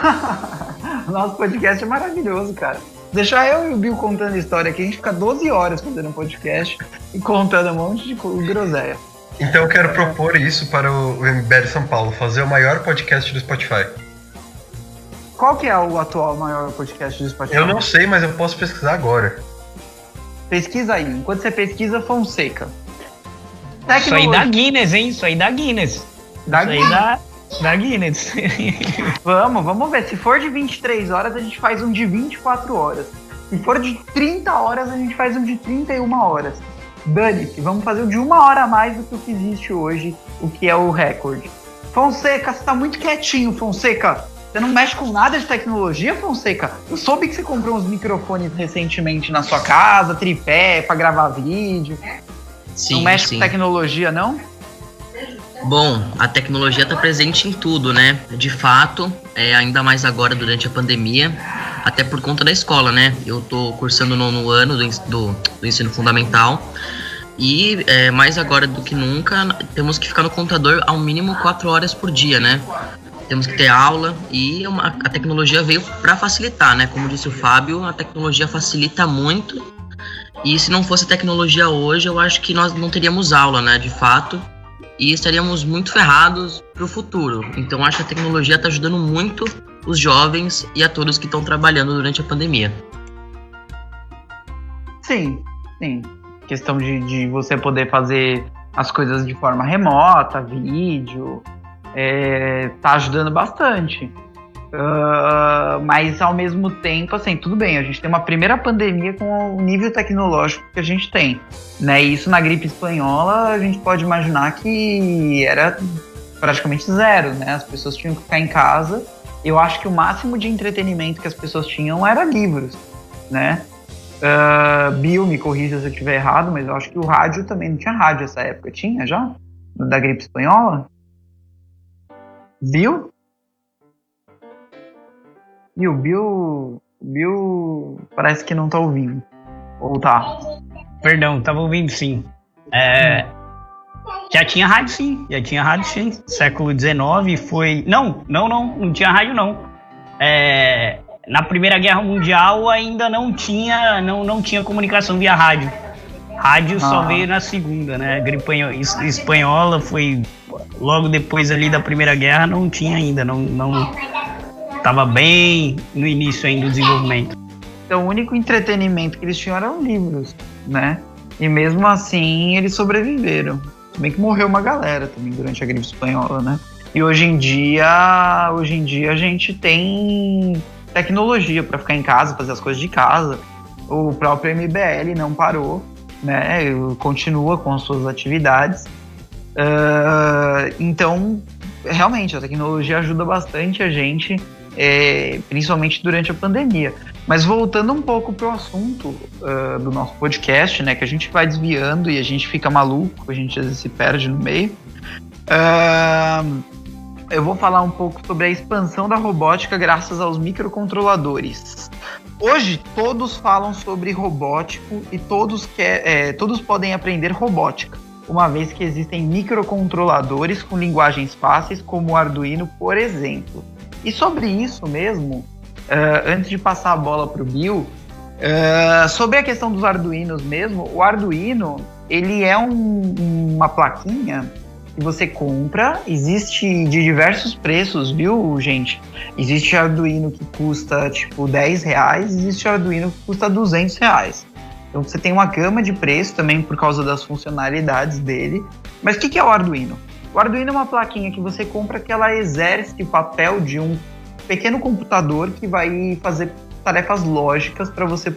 A: Nosso podcast é maravilhoso, cara. Deixar eu e o Bill contando história aqui, a gente fica 12 horas fazendo um podcast e contando um monte de groselha.
C: Então eu quero propor isso para o MBL São Paulo, fazer o maior podcast do Spotify.
A: Qual que é o atual maior podcast do Spotify?
C: Eu não sei, mas eu posso pesquisar agora.
A: Pesquisa aí. Enquanto você pesquisa, Fonseca.
B: Tecnologia. Isso aí da Guinness, hein? Isso aí da Guinness.
A: Da
B: Isso
A: Guinness.
B: da, da Guinness.
A: vamos, vamos ver. Se for de 23 horas, a gente faz um de 24 horas. Se for de 30 horas, a gente faz um de 31 horas. Dane-se, vamos fazer um de uma hora a mais do que o que existe hoje, o que é o recorde. Fonseca, você tá muito quietinho, Fonseca. Você não mexe com nada de tecnologia, Fonseca? Eu soube que você comprou uns microfones recentemente na sua casa, tripé para gravar vídeo. Sim, não mexe sim. com tecnologia, não?
D: Bom, a tecnologia está presente em tudo, né? De fato, é, ainda mais agora durante a pandemia, até por conta da escola, né? Eu estou cursando no nono ano do, do, do ensino fundamental e é, mais agora do que nunca temos que ficar no computador ao mínimo quatro horas por dia, né? Temos que ter aula e uma, a tecnologia veio para facilitar, né? Como disse o Fábio, a tecnologia facilita muito. E se não fosse tecnologia hoje, eu acho que nós não teríamos aula, né? De fato. E estaríamos muito ferrados para o futuro. Então acho que a tecnologia está ajudando muito os jovens e a todos que estão trabalhando durante a pandemia.
A: Sim, sim. Questão de, de você poder fazer as coisas de forma remota, vídeo, é, tá ajudando bastante. Uh, mas ao mesmo tempo, assim, tudo bem, a gente tem uma primeira pandemia com o nível tecnológico que a gente tem. Né? E isso na gripe espanhola a gente pode imaginar que era praticamente zero, né? As pessoas tinham que ficar em casa. Eu acho que o máximo de entretenimento que as pessoas tinham era livros, né? Uh, Bill, me corrija se eu estiver errado, mas eu acho que o rádio também não tinha rádio nessa época. Tinha já? Da gripe espanhola? Bill? E o Bill. Bill parece que não tá ouvindo. Ou tá?
B: Perdão, tava ouvindo sim. É, já tinha rádio sim, já tinha rádio sim. Século XIX foi. Não, não, não, não tinha rádio não. É, na Primeira Guerra Mundial ainda não tinha, não, não tinha comunicação via rádio. Rádio ah. só veio na segunda, né? A gripe espanhola foi logo depois ali da Primeira Guerra, não tinha ainda, não, não tava bem no início ainda do desenvolvimento.
A: Então o único entretenimento que eles tinham eram livros, né? E mesmo assim eles sobreviveram. Bem que morreu uma galera também durante a gripe espanhola, né? E hoje em dia, hoje em dia a gente tem tecnologia para ficar em casa, fazer as coisas de casa. O próprio MBL não parou, né? Continua com as suas atividades. Uh, então, realmente, a tecnologia ajuda bastante a gente, é, principalmente durante a pandemia. Mas voltando um pouco para o assunto uh, do nosso podcast, né? Que a gente vai desviando e a gente fica maluco, a gente às vezes se perde no meio. Uh, eu vou falar um pouco sobre a expansão da robótica graças aos microcontroladores. Hoje todos falam sobre robótico e todos, quer, é, todos podem aprender robótica, uma vez que existem microcontroladores com linguagens fáceis como o Arduino, por exemplo. E sobre isso mesmo, uh, antes de passar a bola para o Bill, uh, sobre a questão dos Arduinos mesmo, o Arduino ele é um, uma plaquinha que você compra, existe de diversos preços, viu, gente? Existe Arduino que custa tipo 10 reais, existe Arduino que custa 200 reais. Então você tem uma gama de preço também por causa das funcionalidades dele. Mas o que, que é o Arduino? O Arduino é uma plaquinha que você compra que ela exerce o papel de um pequeno computador que vai fazer tarefas lógicas para você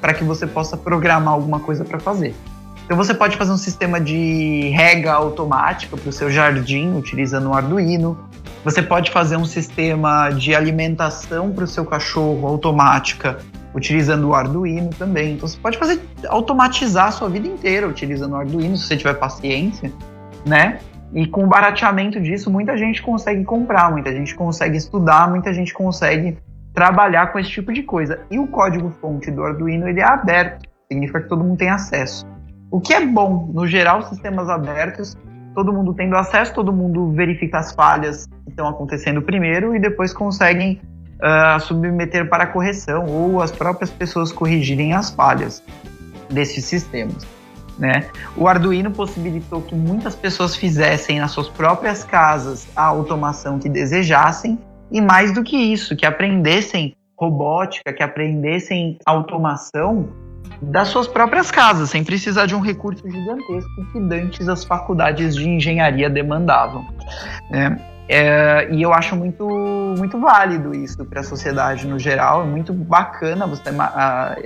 A: para que você possa programar alguma coisa para fazer. Então você pode fazer um sistema de rega automática para o seu jardim utilizando o Arduino. Você pode fazer um sistema de alimentação para o seu cachorro automática utilizando o Arduino também. Então você pode fazer automatizar a sua vida inteira utilizando o Arduino, se você tiver paciência, né? E com o barateamento disso, muita gente consegue comprar, muita gente consegue estudar, muita gente consegue trabalhar com esse tipo de coisa. E o código-fonte do Arduino ele é aberto, significa que todo mundo tem acesso. O que é bom, no geral, sistemas abertos, todo mundo tendo acesso, todo mundo verifica as falhas que estão acontecendo primeiro e depois conseguem uh, submeter para correção ou as próprias pessoas corrigirem as falhas desses sistemas. Né? O Arduino possibilitou que muitas pessoas fizessem nas suas próprias casas a automação que desejassem e mais do que isso, que aprendessem robótica, que aprendessem automação das suas próprias casas, sem precisar de um recurso gigantesco que dantes as faculdades de engenharia demandavam. Né? É, e eu acho muito, muito válido isso para a sociedade no geral, é muito bacana você ter a,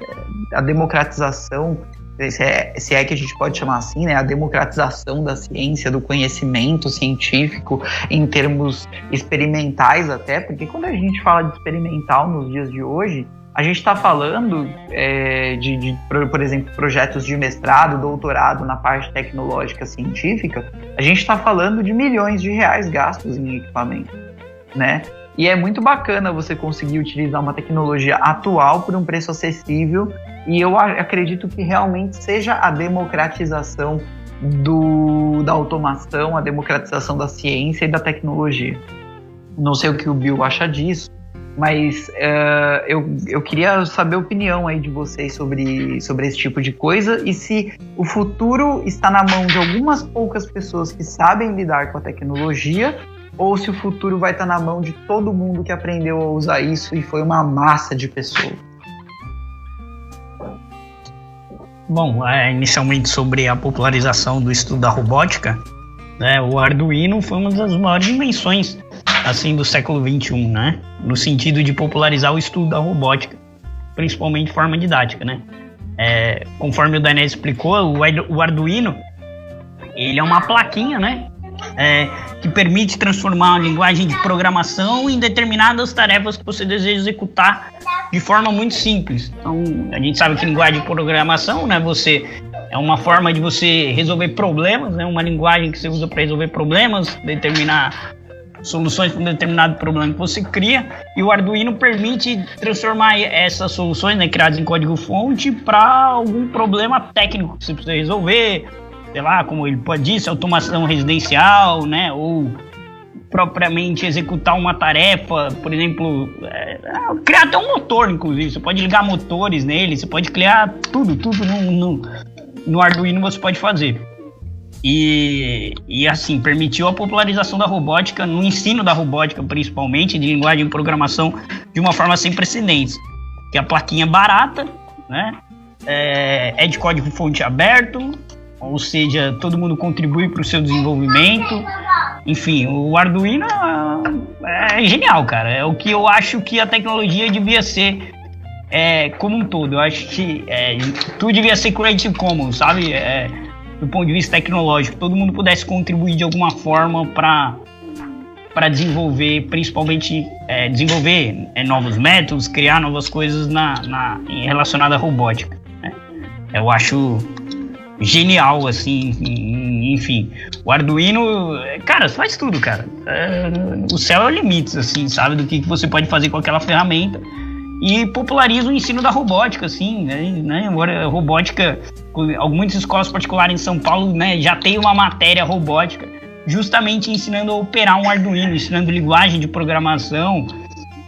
A: a democratização, se é, se é, que a gente pode chamar assim, né, a democratização da ciência, do conhecimento científico em termos experimentais até, porque quando a gente fala de experimental nos dias de hoje, a gente está falando é, de, de, por exemplo, projetos de mestrado, doutorado na parte tecnológica científica, a gente está falando de milhões de reais gastos em equipamento, né? E é muito bacana você conseguir utilizar uma tecnologia atual por um preço acessível e eu acredito que realmente seja a democratização do, da automação, a democratização da ciência e da tecnologia. Não sei o que o Bill acha disso, mas uh, eu, eu queria saber a opinião aí de vocês sobre, sobre esse tipo de coisa e se o futuro está na mão de algumas poucas pessoas que sabem lidar com a tecnologia ou se o futuro vai estar na mão de todo mundo que aprendeu a usar isso e foi uma massa de pessoas.
B: Bom, é, inicialmente sobre a popularização do estudo da robótica, né, o Arduino foi uma das maiores invenções assim do século 21, né, no sentido de popularizar o estudo da robótica, principalmente de forma didática, né. É, conforme o Daniel explicou, o Arduino ele é uma plaquinha, né, é, que permite transformar a linguagem de programação em determinadas tarefas que você deseja executar de forma muito simples. Então, a gente sabe que linguagem de programação, né, você é uma forma de você resolver problemas, né, uma linguagem que você usa para resolver problemas, determinar soluções para um determinado problema que você cria, e o Arduino permite transformar essas soluções né, criadas em código-fonte para algum problema técnico que você precisa resolver, sei lá, como ele pode dizer, automação residencial, né? Ou propriamente executar uma tarefa, por exemplo, é, criar até um motor, inclusive. Você pode ligar motores nele, você pode criar tudo, tudo no, no, no Arduino você pode fazer. E, e assim, permitiu a popularização da robótica, no ensino da robótica principalmente, de linguagem de programação, de uma forma sem precedentes. Que a plaquinha barata, né? É, é de código fonte aberto, ou seja, todo mundo contribui para o seu desenvolvimento. Enfim, o Arduino é, é, genial, cara. É o que eu acho que a tecnologia devia ser é, como um todo. Eu acho que é, tudo devia ser Creative Commons, sabe? É, do ponto de vista tecnológico, todo mundo pudesse contribuir de alguma forma para para desenvolver, principalmente é, desenvolver é, novos métodos, criar novas coisas na, na relacionada à robótica. Né? Eu acho genial, assim, enfim. O Arduino, cara, faz tudo, cara. É, o céu é o limite, assim, sabe, do que, que você pode fazer com aquela ferramenta. E populariza o ensino da robótica, assim, né? né? Agora, robótica, algumas escolas particulares em São Paulo, né, já tem uma matéria robótica, justamente ensinando a operar um Arduino, ensinando linguagem de programação,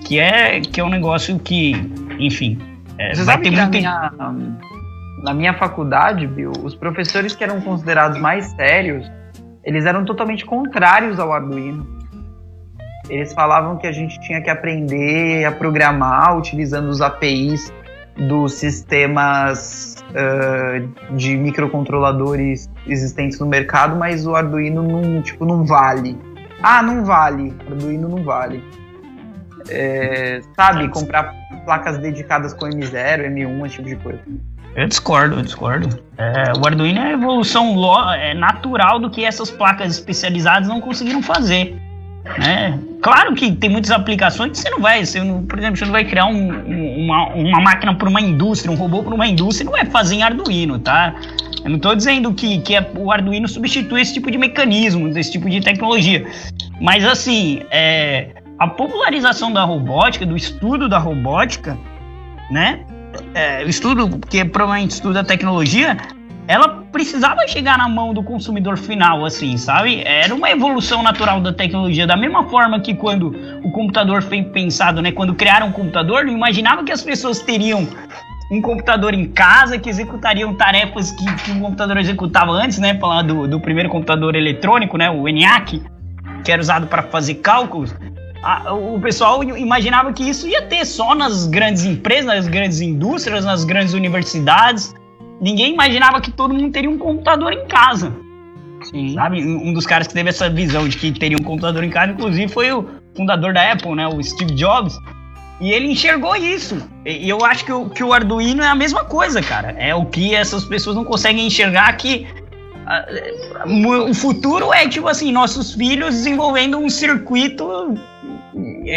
B: que é, que é um negócio que, enfim,
A: é, Você vai ter muito... Minha na minha faculdade, Bill, os professores que eram considerados mais sérios, eles eram totalmente contrários ao Arduino. Eles falavam que a gente tinha que aprender a programar utilizando os APIs dos sistemas uh, de microcontroladores existentes no mercado, mas o Arduino não, tipo, não vale. Ah, não vale. Arduino não vale. É, sabe, comprar placas dedicadas com M0, M1, esse tipo de coisa.
B: Eu discordo, eu discordo. É, o Arduino é a evolução é natural do que essas placas especializadas não conseguiram fazer. Né? Claro que tem muitas aplicações que você não vai, você não, por exemplo, você não vai criar um, uma, uma máquina para uma indústria, um robô para uma indústria, não é fazer em Arduino, tá? Eu não estou dizendo que, que é, o Arduino substitui esse tipo de mecanismo, esse tipo de tecnologia. Mas assim, é, a popularização da robótica, do estudo da robótica, né? é, estudo, que provavelmente estuda tecnologia, ela precisava chegar na mão do consumidor final, assim, sabe? Era uma evolução natural da tecnologia. Da mesma forma que quando o computador foi pensado, né? Quando criaram um computador, não imaginava que as pessoas teriam um computador em casa que executariam tarefas que, que um computador executava antes, né? Falar do, do primeiro computador eletrônico, né? O ENIAC, que era usado para fazer cálculos a, o pessoal imaginava que isso ia ter só nas grandes empresas, nas grandes indústrias, nas grandes universidades. Ninguém imaginava que todo mundo teria um computador em casa. Sim. Sabe? Um dos caras que teve essa visão de que teria um computador em casa, inclusive, foi o fundador da Apple, né? O Steve Jobs. E ele enxergou isso. E eu acho que o, que o Arduino é a mesma coisa, cara. É o que essas pessoas não conseguem enxergar que o futuro é tipo assim, nossos filhos desenvolvendo um circuito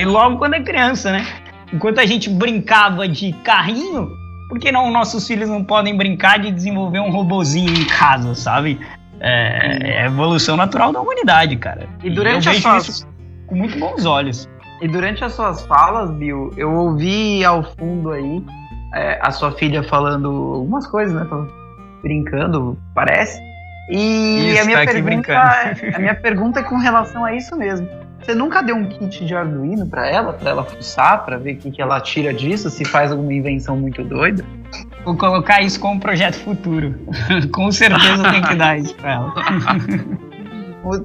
B: logo quando é criança, né? Enquanto a gente brincava de carrinho, por que não nossos filhos não podem brincar de desenvolver um robozinho em casa, sabe? É, é evolução natural da humanidade, cara.
A: E durante e as suas... isso
B: com muito bons olhos.
A: E durante as suas falas, Bill, eu ouvi ao fundo aí é, a sua filha falando algumas coisas, né? Brincando, parece. E
B: isso,
A: a, minha
B: tá
A: pergunta, a minha pergunta é com relação a isso mesmo. Você nunca deu um kit de Arduino para ela, para ela fuçar, para ver o que, que ela tira disso, se faz alguma invenção muito doida?
B: Vou colocar isso como projeto futuro. Com certeza tem que dar isso pra ela.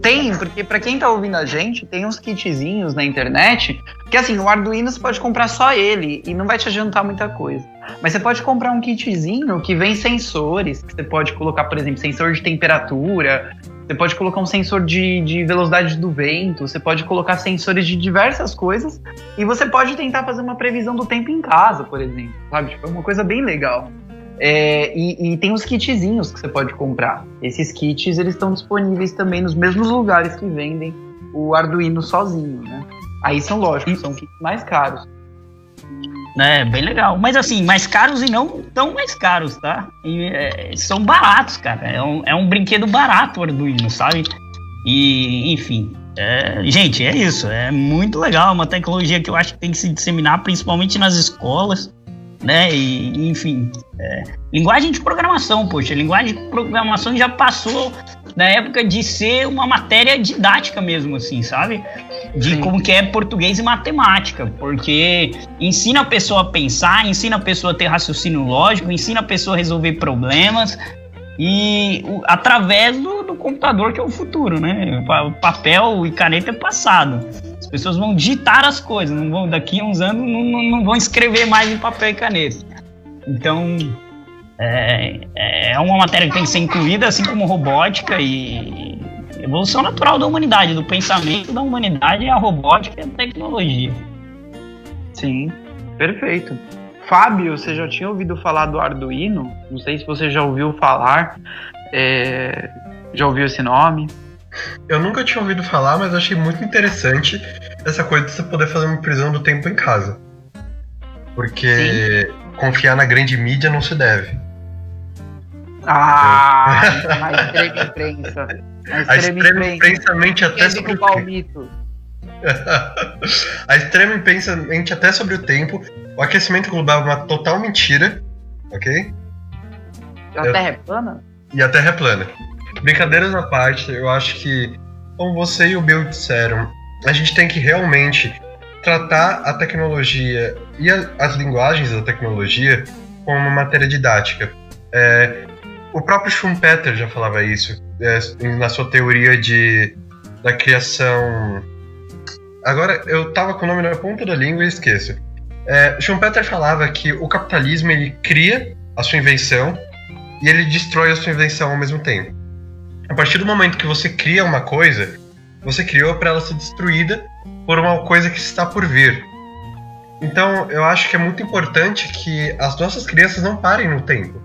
A: Tem, porque para quem tá ouvindo a gente, tem uns kitzinhos na internet que assim, o Arduino você pode comprar só ele e não vai te adiantar muita coisa. Mas você pode comprar um kitzinho que vem sensores, que você pode colocar, por exemplo, sensor de temperatura, você pode colocar um sensor de, de velocidade do vento, você pode colocar sensores de diversas coisas e você pode tentar fazer uma previsão do tempo em casa, por exemplo, sabe? Tipo, é uma coisa bem legal. É, e, e, tem os kitzinhos que você pode comprar. Esses kits eles estão disponíveis também nos mesmos lugares que vendem o Arduino sozinho, né? Aí são lógicos, são kits mais caros.
B: É, bem legal. Mas assim, mais caros e não tão mais caros, tá? E, é, são baratos, cara. É um, é um brinquedo barato o Arduino, sabe? E, enfim. É, gente, é isso. É muito legal. Uma tecnologia que eu acho que tem que se disseminar, principalmente nas escolas né? E, enfim, é, linguagem de programação, poxa, linguagem de programação já passou da época de ser uma matéria didática mesmo, assim, sabe? De Sim. como que é português e matemática, porque ensina a pessoa a pensar, ensina a pessoa a ter raciocínio lógico, ensina a pessoa a resolver problemas, e o, através do, do, computador que é o futuro, né? O papel e caneta é passado. As pessoas vão digitar as coisas, não vão daqui a uns anos não, não, não vão escrever mais em papel e caneta. Então é, é uma matéria que tem que ser incluída, assim como robótica e evolução natural da humanidade, do pensamento da humanidade é a robótica e a tecnologia.
A: Sim, perfeito. Fábio, você já tinha ouvido falar do Arduino? Não sei se você já ouviu falar. É... Já ouviu esse nome?
C: Eu nunca tinha ouvido falar, mas achei muito interessante essa coisa de você poder fazer uma prisão do tempo em casa. Porque Sim. confiar na grande mídia não se deve.
A: Ah, a extrema imprensa.
C: A extrema, imprensa mente até sobre o mito. a extrema imprensa mente até sobre o tempo o aquecimento global é uma total mentira, ok?
A: E a Terra é plana?
C: E a Terra é plana. Brincadeiras à parte, eu acho que, como você e o Bill disseram, a gente tem que realmente tratar a tecnologia e a, as linguagens da tecnologia como uma matéria didática. É, o próprio Schumpeter já falava isso é, na sua teoria de, da criação. Agora, eu tava com o nome na ponta da língua e esqueço. É, Schumpeter falava que o capitalismo ele cria a sua invenção e ele destrói a sua invenção ao mesmo tempo. A partir do momento que você cria uma coisa, você criou para ela ser destruída por uma coisa que está por vir. Então, eu acho que é muito importante que as nossas crianças não parem no tempo.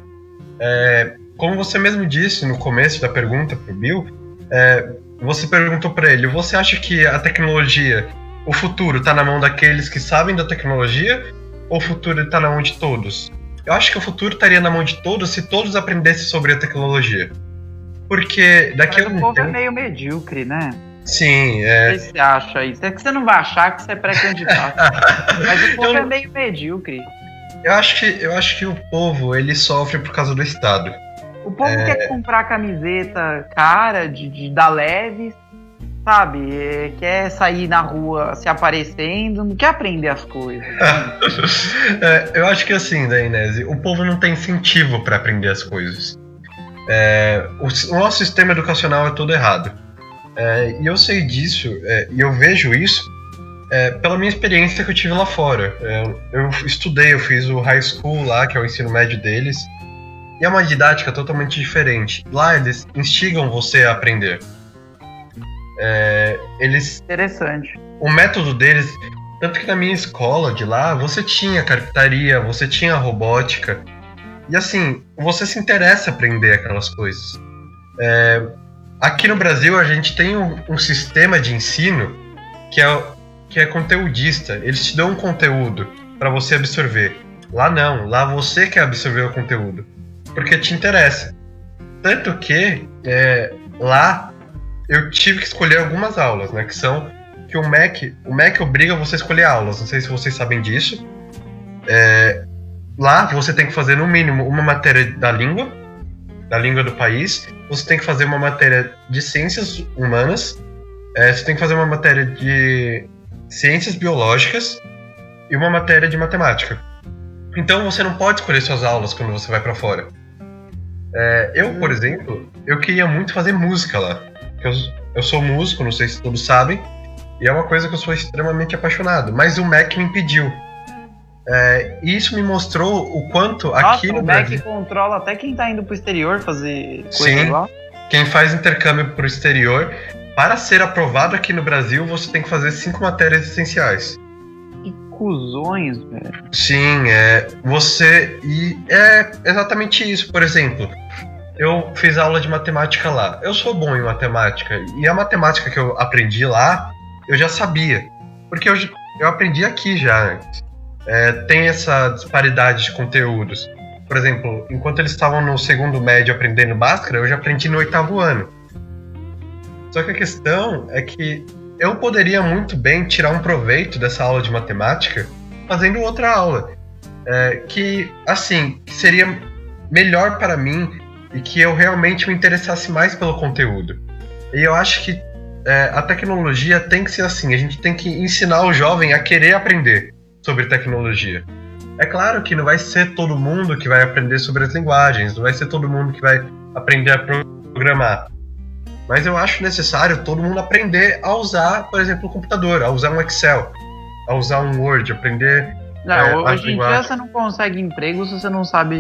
C: É, como você mesmo disse no começo da pergunta para o Bill, é, você perguntou para ele: você acha que a tecnologia o futuro está na mão daqueles que sabem da tecnologia ou o futuro está na mão de todos? Eu acho que o futuro estaria na mão de todos se todos aprendessem sobre a tecnologia. Porque daqui
A: Mas a um o povo é tempo... é meio medíocre, né?
C: Sim, é.
A: O que você acha isso? É que você não vai achar que você é pré-candidato. Mas o povo eu... é meio medíocre.
C: Eu acho, que, eu acho que o povo ele sofre por causa do Estado.
A: O povo é... quer comprar camiseta cara de, de da Leves sabe, é, quer sair na rua se aparecendo, não quer aprender as coisas.
C: é, eu acho que assim, Inês, o povo não tem incentivo para aprender as coisas. É, o, o, nosso sistema educacional é todo errado. É, e eu sei disso, é, e eu vejo isso é, pela minha experiência que eu tive lá fora. eu estudei, eu fiz o high school lá, que é o ensino médio deles, e é uma didática totalmente diferente. Lá eles instigam você a aprender. É, eles.
A: Interessante.
C: O método deles. Tanto que na minha escola de lá, você tinha carpintaria, você tinha robótica. E assim, você se interessa aprender aquelas coisas. É, aqui no Brasil, a gente tem um, um, sistema de ensino que é, que é conteudista. Eles te dão um conteúdo para você absorver. Lá não, lá você quer absorver o conteúdo. Porque te interessa. Tanto que é, lá eu tive que escolher algumas aulas, né? Que são que o MEC, o MEC obriga você a escolher aulas. Não sei se vocês sabem disso. É, lá você tem que fazer no mínimo uma matéria da língua, da língua do país. Você tem que fazer uma matéria de ciências humanas é, você tem que fazer uma matéria de ciências biológicas e uma matéria de matemática. Então você não pode escolher suas aulas quando você vai para fora. É, eu, por exemplo, eu queria muito fazer música lá. Eu, eu sou músico, não sei se todos sabem, e é uma coisa que eu sou extremamente apaixonado. Mas o Mac me impediu. É, isso me mostrou o quanto
A: Nossa,
C: aqui no
A: o Mac
C: Brasil...
A: controla até quem tá indo pro exterior fazer coisa
C: Sim.
A: lá.
C: Quem faz intercâmbio pro exterior, para ser aprovado aqui no Brasil, você tem que fazer cinco matérias essenciais.
A: Que cuzões, velho.
C: Sim, é. Você. E é exatamente isso. Por exemplo, eu fiz aula de matemática lá. Eu sou bom em matemática. E a matemática que eu aprendi lá, eu já sabia. Porque eu, eu aprendi aqui já. É, tem essa disparidade de conteúdos. Por exemplo, enquanto eles estavam no segundo médio aprendendo Bhaskara, eu já aprendi no oitavo ano. Só que a questão é que eu poderia muito bem tirar um proveito dessa aula de matemática fazendo outra aula. É, que, assim, seria melhor para mim e que eu realmente me interessasse mais pelo conteúdo. E eu acho que é, a tecnologia tem que ser assim, a gente tem que ensinar o jovem a querer aprender sobre tecnologia. É claro que não vai ser todo mundo que vai aprender sobre as linguagens, não vai ser todo mundo que vai aprender a programar. Mas eu acho necessário todo mundo aprender a usar, por exemplo, o computador, a usar um Excel, a usar um Word, aprender.
A: Não,
C: É,
A: hoje em dia você não consegue emprego se você não sabe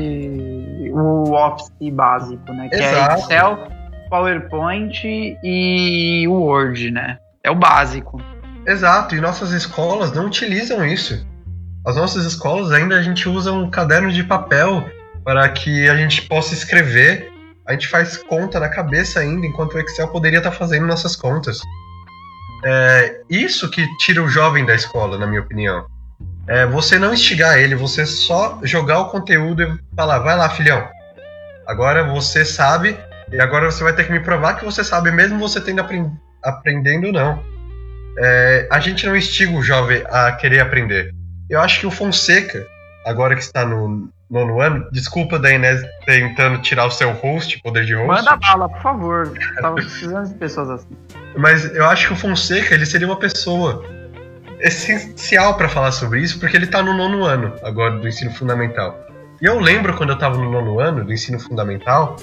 A: o Office básico, né? Que
C: Exato.
A: é Excel, PowerPoint e o Word, né? É o básico.
C: Exato, e nossas escolas não utilizam isso. As nossas escolas ainda a gente usa um caderno de papel para que a gente possa escrever. A gente faz conta na cabeça ainda, enquanto o Excel poderia estar fazendo nossas contas. É isso que tira o jovem da escola, na minha opinião. É você não instigar ele, você só jogar o conteúdo e falar, vai lá, filhão. Agora você sabe, e agora você vai ter que me provar que você sabe, mesmo você tendo apren aprendendo não. É, a gente não instiga o jovem a querer aprender. Eu acho que o Fonseca, agora que está no nono ano, desculpa da Inés tentando tirar o seu host, poder de host.
A: Manda bala, por favor. Tava precisando de pessoas assim.
C: Mas eu acho que o Fonseca ele seria uma pessoa essencial para falar sobre isso, porque ele tá no nono ano agora do ensino fundamental. E eu lembro quando eu tava no nono ano do ensino fundamental,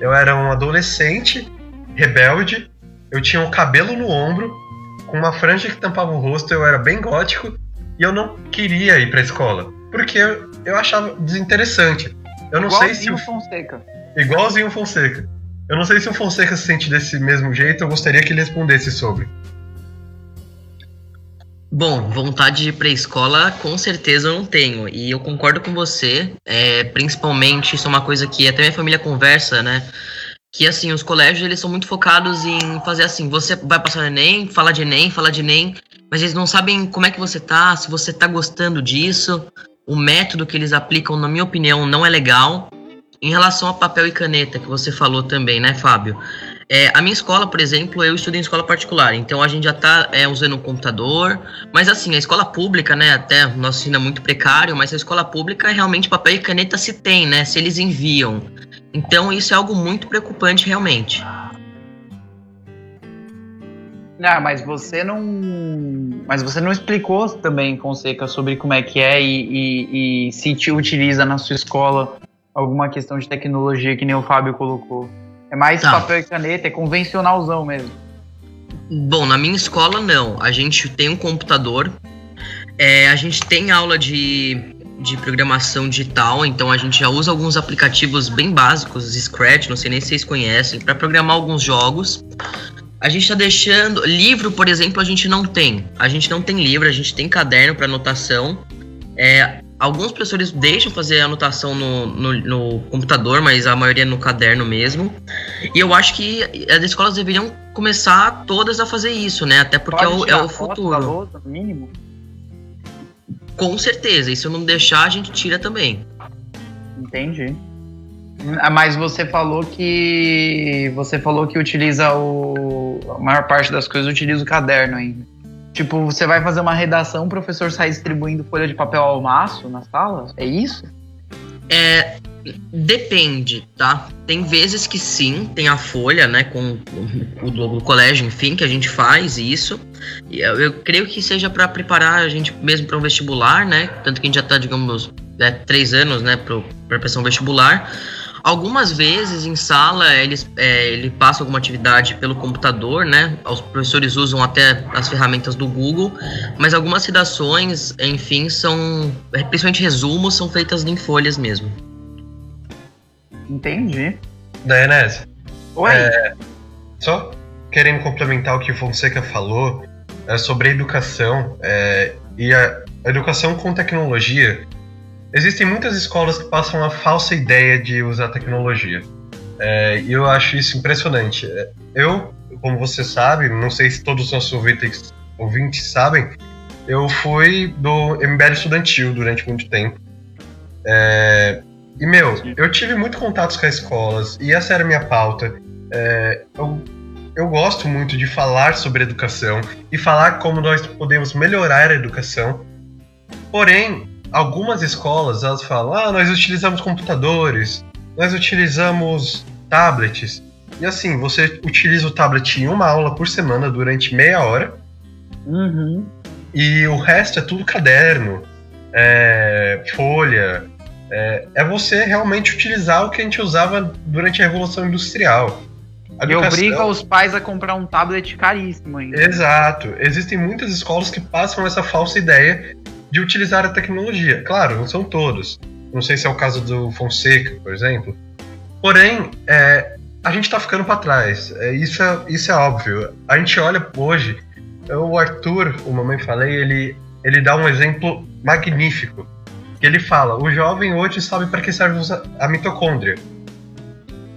C: eu era um adolescente rebelde, eu tinha um cabelo no ombro, com uma franja que tampava o rosto, eu era bem gótico e eu não queria ir pra escola, porque eu, eu achava desinteressante. Eu não sei se
A: Igualzinho
C: o
A: Fonseca.
C: Igualzinho o Fonseca. Eu não sei se o Fonseca se sente desse mesmo jeito, eu gostaria que ele respondesse sobre.
D: Bom, vontade de ir pra escola, com certeza eu não tenho. E eu concordo com você, é, principalmente, isso é uma coisa que até minha família conversa, né? Que assim, os colégios eles são muito focados em fazer assim, você vai passar no Enem, falar de Enem, falar de Enem, mas eles não sabem como é que você tá, se você tá gostando disso. O método que eles aplicam, na minha opinião, não é legal. Em relação a papel e caneta, que você falou também, né, Fábio? É, a minha escola, por exemplo, eu estudo em escola particular, então a gente já tá é, usando o computador, mas assim, a escola pública, né, até o nosso ensino é muito precário, mas a escola pública realmente papel e caneta se tem, né, se eles enviam. Então isso é algo muito preocupante realmente.
A: Ah, mas você não. Mas você não explicou também, Fonseca, sobre como é que é e, e- e se te utiliza na sua escola alguma questão de tecnologia que nem o Fábio colocou. É mais
D: Tá.
A: papel e caneta, é convencionalzão mesmo.
D: Bom, na minha escola não. A gente tem um computador, é, a gente tem aula de, de programação digital, então a gente já usa alguns aplicativos bem básicos, Scratch, não sei nem se vocês conhecem, para programar alguns jogos. A gente está deixando. Livro, por exemplo, a gente não tem. A gente não tem livro, a gente tem caderno para anotação. É, alguns professores deixam fazer anotação no, no, no computador, mas a maioria no caderno mesmo. E eu acho que as escolas deveriam começar todas a fazer isso, né? Até porque é
A: Pode
D: o, é o
A: foto da
D: futuro.
A: lousa, mínimo.
D: Com certeza. E se eu não deixar, a gente tira também.
A: Entendi. Ah, Mas você falou que. Você falou que utiliza o. A maior parte das coisas utiliza o caderno ainda. Tipo, você vai fazer uma redação, o professor sai distribuindo folha de papel ao maço na sala? É isso?
D: É, Depende, tá? Tem vezes que sim, tem a folha, né, com o do, colégio, enfim, que a gente faz isso. Eu, eu creio que seja para preparar a gente mesmo para um vestibular, né? Tanto que a gente já tá, digamos, é, três anos, né, para pressão vestibular. Algumas vezes em sala eles é, ele passa alguma atividade pelo computador, né? Os professores usam até as ferramentas do Google, mas algumas redações, enfim, são principalmente resumos, são feitas em folhas mesmo.
A: Entendi.
C: Da Enes.
A: Oi.
C: É, só querendo complementar o que o Fonseca falou é, sobre a educação é, e a educação com tecnologia Existem muitas escolas que passam a falsa ideia de usar tecnologia. É, e eu acho isso impressionante. É, eu, como você sabe, não sei se todos os nossos ouvintes, ouvintes sabem, eu fui do MBL estudantil durante muito tempo. É, e, meu, eu tive muito contatos com as escolas, e essa era a minha pauta. É, eu, eu gosto muito de falar sobre educação e falar como nós podemos melhorar a educação. Porém, algumas escolas elas falam: ah, nós utilizamos computadores, nós utilizamos tablets. E assim, você utiliza o tablet em uma aula por semana durante meia hora.
A: Uhum.
C: E o resto é tudo caderno, é, folha. É, é, você realmente utilizar o que a gente usava durante a Revolução Industrial.
A: A e obriga os pais a comprar um tablet caríssimo ainda.
C: Exato. Existem muitas escolas que passam essa falsa ideia de utilizar a tecnologia. Claro, não são todos. Não sei se é o caso do Fonseca, por exemplo. Porém, é, a gente está ficando para trás. É, isso, é, isso é óbvio. A gente olha hoje, o Arthur, o Mamãe Falei, ele, ele dá um exemplo magnífico. Ele fala: o jovem hoje sabe para que serve a mitocôndria.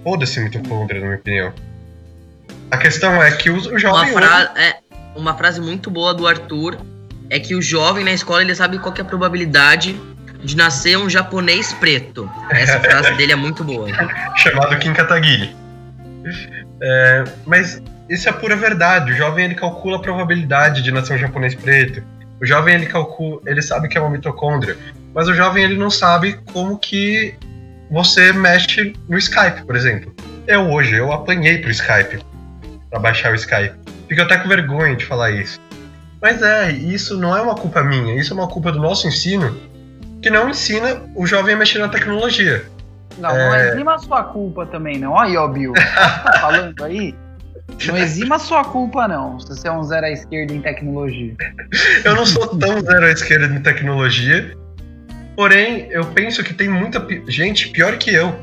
C: Foda-se mitocôndria, na minha opinião. A questão é que o, jovem.
D: Uma, fra hoje... é, uma frase muito boa do Arthur é que o jovem na escola ele sabe qual é a probabilidade de nascer um japonês preto. Essa frase dele é muito boa.
C: Chamado Kim Kataguiri. É, mas isso é pura verdade. O jovem ele calcula a probabilidade de nascer um japonês preto. O jovem ele calcula, ele sabe que é uma mitocôndria, mas o jovem ele não sabe como que você mexe no Skype, por exemplo. Eu hoje eu apanhei pro Skype para baixar o Skype. Fico até com vergonha de falar isso. Mas é, isso não é uma culpa minha, isso é uma culpa do nosso ensino, que não ensina o jovem a mexer na tecnologia.
A: Não, é... não exima a sua culpa também, não. Olha aí, ó, Bill. tá falando aí? Não exima a sua culpa, não, se você é um zero à esquerda em tecnologia.
C: eu não sou tão zero à esquerda em tecnologia, porém, eu penso que tem muita pi gente pior que eu.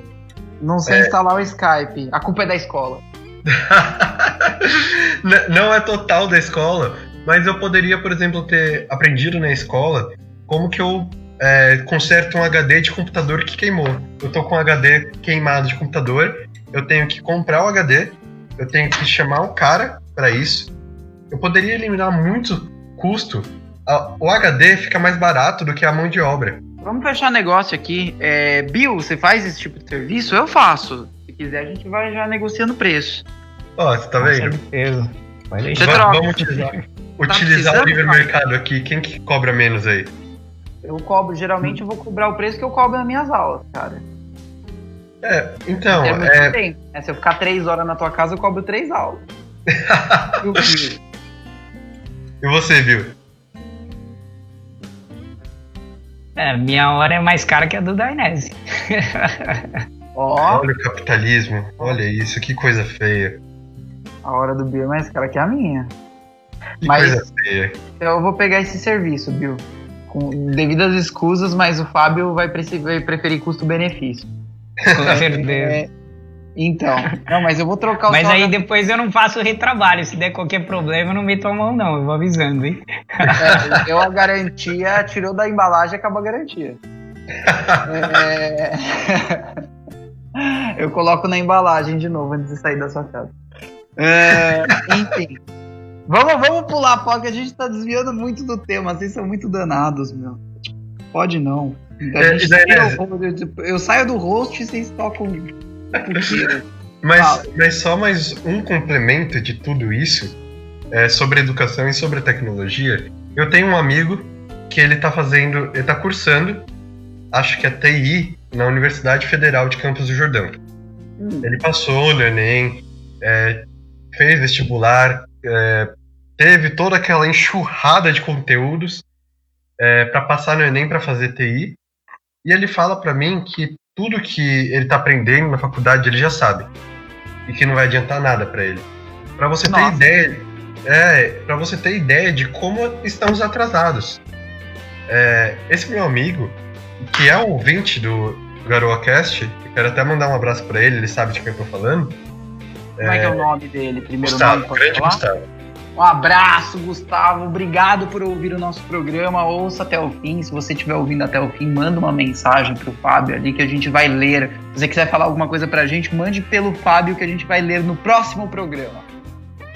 A: Não sei é... instalar o Skype. A culpa é da escola.
C: não é total da escola, mas eu poderia, por exemplo, ter aprendido na escola como que eu é, conserto um HD de computador que queimou. Eu tô com um HD queimado de computador, eu tenho que comprar o HD, eu tenho que chamar um cara para isso. Eu poderia eliminar muito custo. O HD fica mais barato do que a mão de obra.
A: Vamos fechar negócio aqui. É, Bill, você faz esse tipo de serviço? Eu faço. Se quiser, a gente vai já negociando preço.
C: Ó, você tá vendo?
B: certeza.
C: Vai deixar. Vamos utilizar. Tá utilizar o livre mercado aqui, quem que cobra menos aí?
A: Eu cobro, geralmente eu vou cobrar o preço que eu cobro nas minhas aulas, cara.
C: É, então. É...
A: Né? Se eu ficar três horas na tua casa, eu cobro três aulas.
C: e você, viu?
B: É, minha hora é mais cara que a do Dainese.
C: Olha o capitalismo, olha isso, que coisa feia.
A: A hora do Bill é mais cara que a minha. Que mas eu vou pegar esse serviço, Bill. Com devidas escusas, mas o Fábio vai, vai preferir custo-benefício.
B: Com certeza. É,
A: então, não, mas eu vou trocar o
B: Mas aí depois eu não faço retrabalho. Se der qualquer problema, eu não meto a mão, não. Eu vou avisando, hein?
A: É, deu a garantia, tirou da embalagem, acabou a garantia. É... Eu coloco na embalagem de novo antes de sair da sua casa. É... Enfim. Vamos, vamos pular, porque a gente tá desviando muito do tema. Vocês são muito danados, meu. Pode não. É, eu, eu saio do host e vocês tocam
C: mas, mas só mais um complemento de tudo isso é, sobre educação e sobre tecnologia. Eu tenho um amigo que ele tá fazendo, ele tá cursando, acho que é TI na Universidade Federal de Campos do Jordão.
A: Hum.
C: Ele passou no Enem, é, fez vestibular, é, teve toda aquela enxurrada de conteúdos é, para passar no Enem para fazer TI. E ele fala para mim que tudo que ele tá aprendendo na faculdade ele já sabe e que não vai adiantar nada para ele. Para você ter
A: Nossa.
C: ideia, é, para você ter ideia de como estamos atrasados. É, esse meu amigo, que é ouvinte do GaroaCast, eu quero até mandar um abraço para ele, ele sabe de quem eu tô falando.
A: Como é que é o nome dele? Primeiro
C: Gustavo,
A: nome,
C: grande
A: falar?
C: Gustavo.
A: Um abraço, Gustavo. Obrigado por ouvir o nosso programa. Ouça até o fim. Se você estiver ouvindo até o fim, manda uma mensagem pro Fábio ali que a gente vai ler. Se você quiser falar alguma coisa pra gente, mande pelo Fábio que a gente vai ler no próximo programa.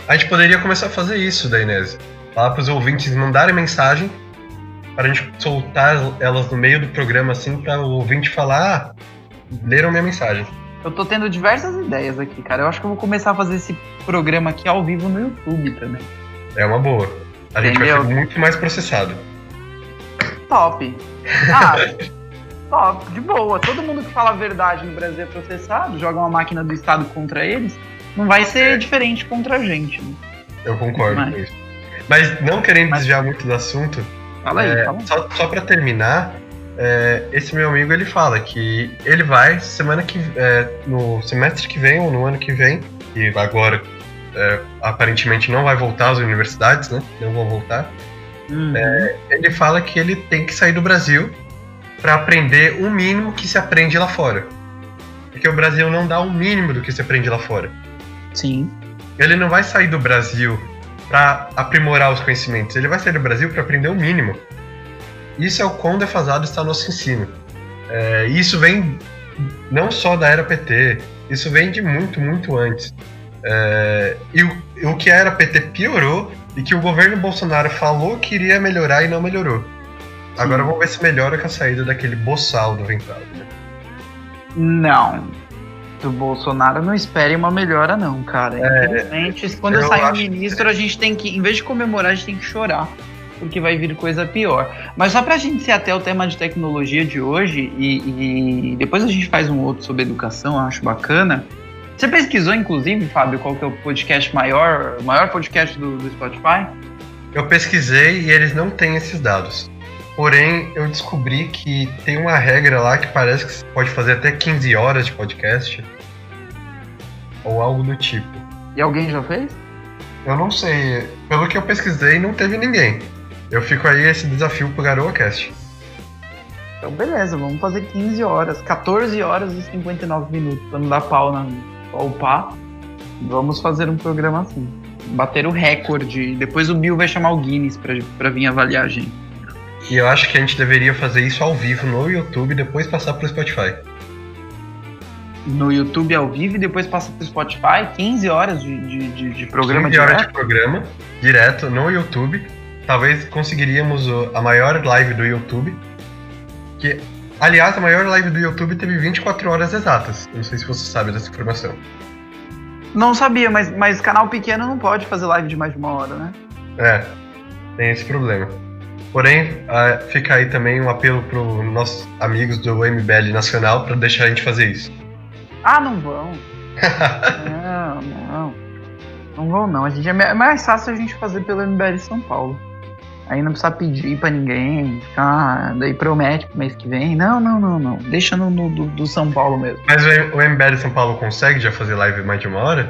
C: A gente poderia começar a fazer isso da Inês. Falar pros ouvintes mandarem mensagem para a gente soltar elas no meio do programa assim para o ouvinte falar, ah, leram minha mensagem.
A: Eu tô tendo diversas ideias aqui, cara. Eu acho que eu vou começar a fazer esse programa aqui ao vivo no YouTube também.
C: É uma boa. A gente
A: Entendeu?
C: vai ser muito mais processado.
A: Top. Ah, top, de boa. Todo mundo que fala a verdade no Brasil é processado, joga uma máquina do Estado contra eles. Não vai ser
C: É.
A: diferente contra a gente. né?
C: Eu concordo
A: Mas-
C: com isso. Mas não querendo
A: Mas-
C: desviar muito do assunto,
A: Fala aí,
C: é,
A: fala.
C: só, só para terminar, é, esse meu amigo ele fala que ele vai semana que é, no semestre que vem ou no ano que vem, e agora é, aparentemente não vai voltar às universidades, né? Não vão voltar.
A: Uhum.
C: Ele fala que ele tem que sair do Brasil para aprender o mínimo que se aprende lá fora. Porque o Brasil não dá o mínimo do que se aprende lá fora.
A: Sim.
C: Ele não vai sair do Brasil para aprimorar os conhecimentos, ele vai sair do Brasil para aprender o mínimo. Isso é o quão defasado está nosso ensino. É, isso vem não só da era PT, isso vem de muito, muito antes. É, e o, o que a era PT piorou e que o governo Bolsonaro falou que iria melhorar e não melhorou. Agora vamos ver se melhora com a saída daquele boçal do Ventral.
A: Não. Do Bolsonaro não espere uma melhora, não, cara. Infelizmente, quando
C: É, eu acho que-
A: ministro, a gente tem que, em vez de comemorar, a gente tem que chorar. Porque vai vir coisa pior. Mas só pra gente ser até o tema de tecnologia de hoje, e, e depois a gente faz um outro sobre educação, acho bacana. Você pesquisou, inclusive, Fábio, qual que é o podcast maior, o maior podcast do, do Spotify?
C: Eu pesquisei e eles não têm esses dados. Porém, eu descobri que tem uma regra lá que parece que você pode fazer até 15 horas de podcast. Ou algo do tipo.
A: E alguém já fez?
C: Eu não sei. Pelo que eu pesquisei, não teve ninguém. Eu fico aí esse desafio pro GaroaCast.
A: Então, beleza, vamos fazer 15 horas, 14 horas e 59 minutos, pra não dar pau na pá. Vamos fazer um programa assim. Bater o recorde. Depois o Bill vai chamar o Guinness pra, pra vir avaliar a gente.
C: E eu acho que a gente deveria fazer isso ao vivo no YouTube e depois passar pro Spotify.
A: No YouTube ao vivo e depois passa pro Spotify, 15 horas de, de, de, de programa
C: 15 horas
A: direto.
C: de programa, direto no YouTube. Talvez conseguiríamos a maior live do YouTube. Que, aliás, a maior live do YouTube teve 24 horas exatas. Não sei se você sabe dessa informação.
A: Não sabia, mas, mas canal pequeno não pode fazer live de mais de uma hora, né?
C: É, tem esse problema. Porém, ah, fica aí também um apelo para nossos amigos do MBL Nacional para deixar a gente fazer isso.
A: Ah, não vão. não, não. Não vão, não. A gente é é mais fácil a gente fazer pelo MBL São Paulo. Aí não precisa pedir pra ninguém, ficar, daí promete pro mês que vem. Não, não, não, não. Deixa no, no- do, do São Paulo mesmo.
C: Mas o, o MBL São Paulo consegue já fazer live mais de uma hora?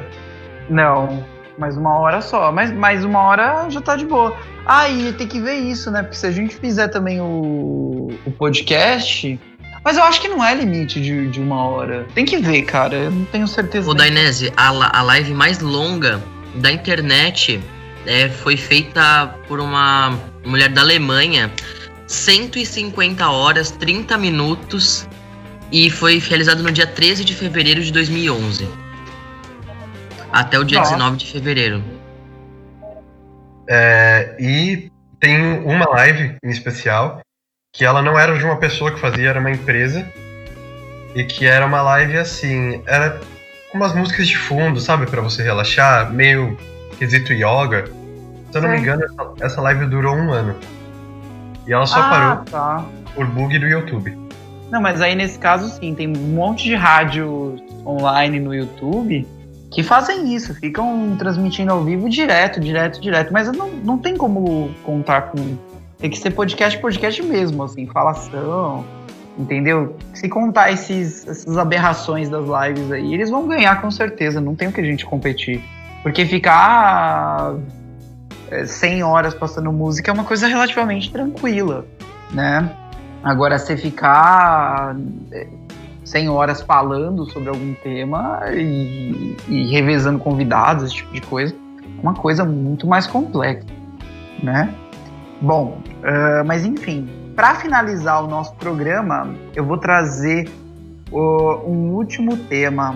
A: Não, mais uma hora só. Mas mais uma hora já tá de boa. Ah, e tem que ver isso, né? Porque se a gente fizer também o, o podcast. Mas eu acho que não é limite de, de uma hora. Tem que ver, cara. Eu não tenho certeza.
D: Ô, Dainese, a, a live mais longa da internet é, foi feita por uma mulher da Alemanha. 150 horas, 30 minutos. E foi realizado no dia 13 de fevereiro de 2011. Até o dia
A: Nossa.
D: 19 de fevereiro.
C: É, e tem uma live em especial que ela não era de uma pessoa que fazia, era uma empresa. E que era uma live assim, era com umas músicas de fundo, sabe, Pra você relaxar, meio quesito yoga. Se eu não me
A: Sei.
C: engano, essa, essa live durou um ano. E ela só
A: ah,
C: parou
A: tá.
C: por bug do YouTube.
A: Não, mas aí nesse caso sim, tem um monte de rádios online no YouTube que fazem isso, ficam transmitindo ao vivo direto, direto, direto. Mas não, não tem como contar com. Tem que ser podcast, podcast mesmo, assim, falação, entendeu? Se contar esses, essas aberrações das lives aí, eles vão ganhar com certeza, não tem o que a gente competir. Porque ficar 100 é, horas passando música é uma coisa relativamente tranquila, né? Agora, você ficar 100 é, horas falando sobre algum tema e, e revezando convidados, esse tipo de coisa, é uma coisa muito mais complexa, né? Bom, uh, mas enfim, para finalizar o nosso programa, eu vou trazer uh, um último tema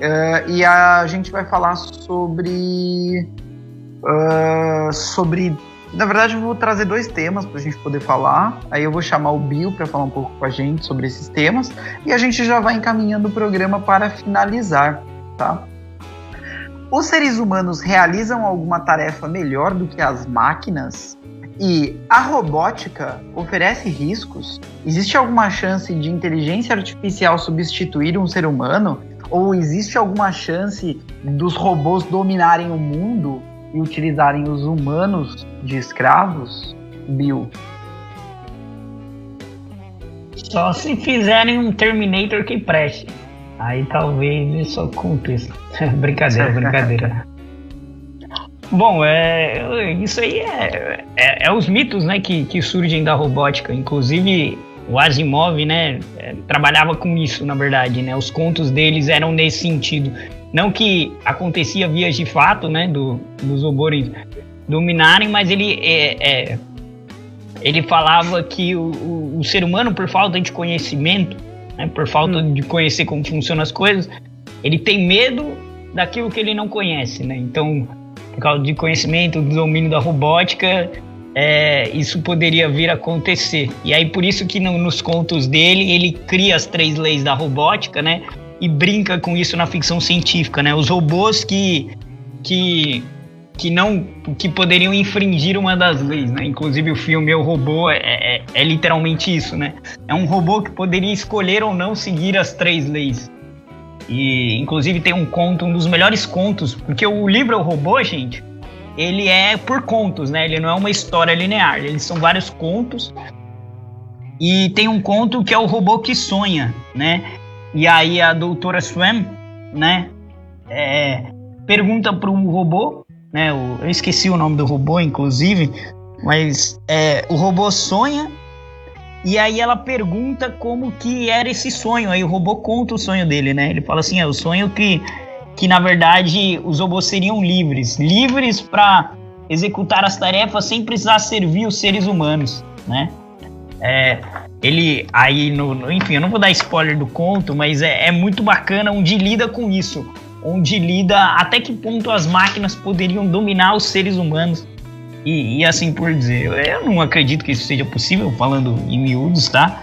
A: uh, e a gente vai falar sobre sobre na verdade, eu vou trazer dois temas para a gente poder falar. Aí eu vou chamar o Bill para falar um pouco com a gente sobre esses temas e a gente já vai encaminhando o programa para finalizar, tá? Os seres humanos realizam alguma tarefa melhor do que as máquinas? E a robótica oferece riscos? Existe alguma chance de inteligência artificial substituir um ser humano? Ou existe alguma chance dos robôs dominarem o mundo? e utilizarem os humanos de escravos, Bill?
B: Só se fizerem um Terminator que preste. Aí talvez isso aconteça. brincadeira, brincadeira. Bom, é, isso aí é, é, é, os mitos né, que, que surgem da robótica. Inclusive, o Asimov né, é, trabalhava com isso, na verdade. Né? Os contos deles eram nesse sentido. Não que acontecia vias de fato, né, do, dos robôs dominarem, mas ele é, é, ele falava que o, o, o, ser humano, por falta de conhecimento, né, por falta hum. de conhecer como funcionam as coisas, ele tem medo daquilo que ele não conhece, né? Então, por causa de conhecimento, do domínio da robótica, é, isso poderia vir a acontecer. E aí por isso que no, nos contos dele ele cria as três leis da robótica, né? e brinca com isso na ficção científica, né? Os robôs que que que não que poderiam infringir uma das leis, né? Inclusive o filme O Robô é, é, é, literalmente isso, né? É um robô que poderia escolher ou não seguir as três leis. E inclusive tem um conto, um dos melhores contos, porque o livro O Robô, gente, ele é por contos, né? Ele não é uma história linear, eles são vários contos. E tem um conto que é o robô que sonha, né? E aí a doutora Swam, né, é, pergunta para um robô, né, o, eu esqueci o nome do robô, inclusive, mas é, o robô sonha e aí ela pergunta como que era esse sonho. Aí o robô conta o sonho dele, né? Ele fala assim, é o sonho que que na verdade os robôs seriam livres, livres para executar as tarefas sem precisar servir os seres humanos, né? É, ele aí no, no, enfim, eu não vou dar spoiler do conto, mas é, é, muito bacana onde lida com isso, onde lida até que ponto as máquinas poderiam dominar os seres humanos e, e assim por dizer. Eu não acredito que isso seja possível, falando em miúdos, tá?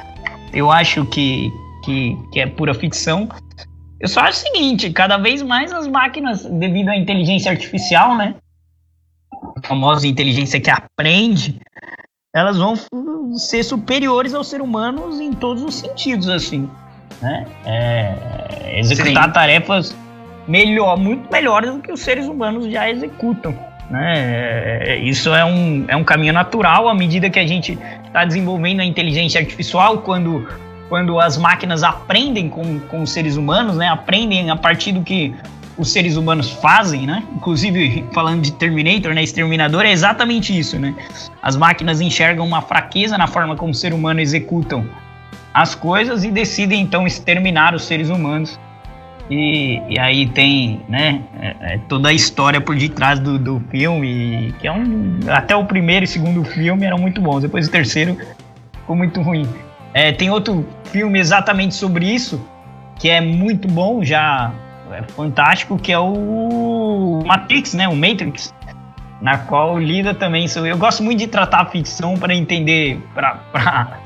B: Eu acho que, que, que é pura ficção. Eu só acho o seguinte, cada vez mais as máquinas, devido à inteligência artificial, né? A famosa inteligência que aprende, elas vão ser superiores aos seres humanos em todos os sentidos, assim, né? É, executar Sim. tarefas melhor, muito melhores do que os seres humanos já executam, né? É, isso é um, é um caminho natural à medida que a gente está desenvolvendo a inteligência artificial, quando quando as máquinas aprendem com, com os seres humanos, né? Aprendem a partir do que os seres humanos fazem, né? Inclusive, falando de Terminator, né? Exterminador é exatamente isso, né? As máquinas enxergam uma fraqueza na forma como o ser humano executam as coisas e decidem então exterminar os seres humanos. E, e aí tem, né, é, é toda a história por detrás do, do filme, que é um. Até o primeiro e segundo filme eram muito bons, depois o terceiro ficou muito ruim. É, tem outro filme exatamente sobre isso, que é muito bom, já é fantástico, que é o Matrix, né? O Matrix, na qual lida também. Eu gosto muito de tratar a ficção para entender, para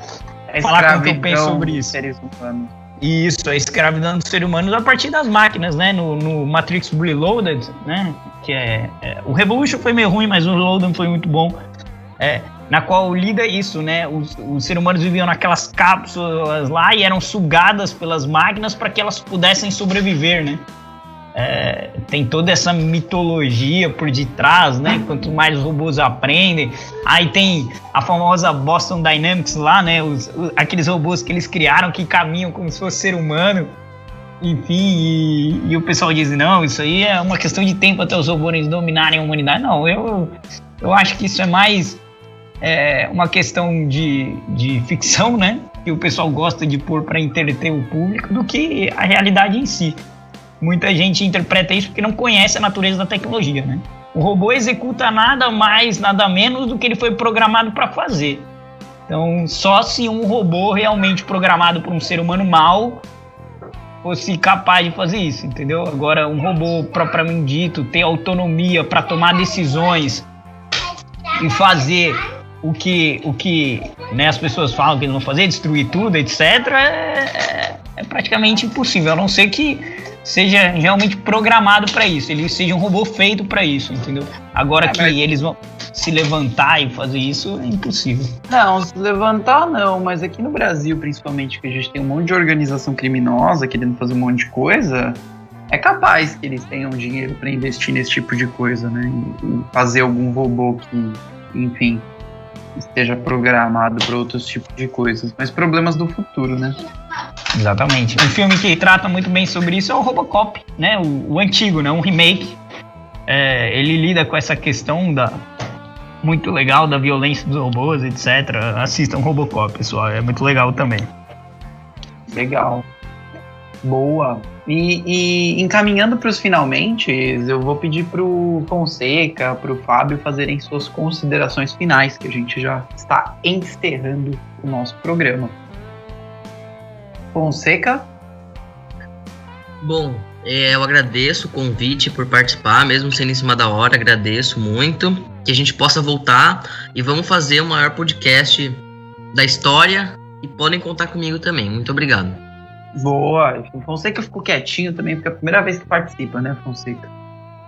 B: falar com o que eu penso sobre isso. Seres humanos. Isso, a escravidão dos seres humanos a partir das máquinas, né? No, no Matrix Reloaded, né? Que é, é, O Revolution foi meio ruim, mas o Reloaded foi muito bom. É, na qual lida isso, né? Os, os seres humanos viviam naquelas cápsulas lá e eram sugadas pelas máquinas para que elas pudessem sobreviver, né? É, tem toda essa mitologia por detrás, né? Quanto mais robôs aprendem, aí tem a famosa Boston Dynamics lá, né? Os, os, aqueles robôs que eles criaram que caminham como se fosse ser humano, enfim, e, e, o pessoal diz não, isso aí é uma questão de tempo até os robôs dominarem a humanidade. Não, eu eu acho que isso é mais é, uma questão de, de ficção, né? Que o pessoal gosta de pôr para entreter o público do que a realidade em si. Muita gente interpreta isso porque não conhece a natureza da tecnologia, né? O robô executa nada mais, nada menos do que ele foi programado para fazer. Então, só se um robô realmente programado por um ser humano mal fosse capaz de fazer isso, entendeu? Agora, um robô propriamente dito, ter autonomia para tomar decisões e fazer o que, o que né, as pessoas falam que eles vão fazer, destruir tudo, etc., é, é, é praticamente impossível, a não ser que seja realmente programado para isso, ele seja um robô feito para isso, entendeu? Agora é, que mas... eles vão se levantar e fazer isso é impossível.
A: Não, se levantar não, mas aqui no Brasil, principalmente, que a gente tem um monte de organização criminosa querendo fazer um monte de coisa, é capaz que eles tenham dinheiro para investir nesse tipo de coisa, né? E fazer algum robô que, enfim, esteja programado para outros tipos de coisas. Mas problemas do futuro, né?
B: Exatamente. Um filme que trata muito bem sobre isso é o Robocop, né? O, o antigo, né? Um remake. É, ele lida com essa questão da muito legal da violência dos robôs, etc. Assistam Robocop, pessoal. É muito legal também.
A: Legal. Boa. E, e encaminhando para os finalmente, eu vou pedir para o Fonseca, para o Fábio fazerem suas considerações finais, que a gente já está encerrando o nosso programa. Fonseca?
D: Bom, é, eu agradeço o convite por participar, mesmo sendo em cima da hora, agradeço muito. Que a gente possa voltar e vamos fazer o maior podcast da história e podem contar comigo também. Muito obrigado.
A: Boa. Fonseca ficou quietinho também, porque é a primeira vez que participa, né, Fonseca?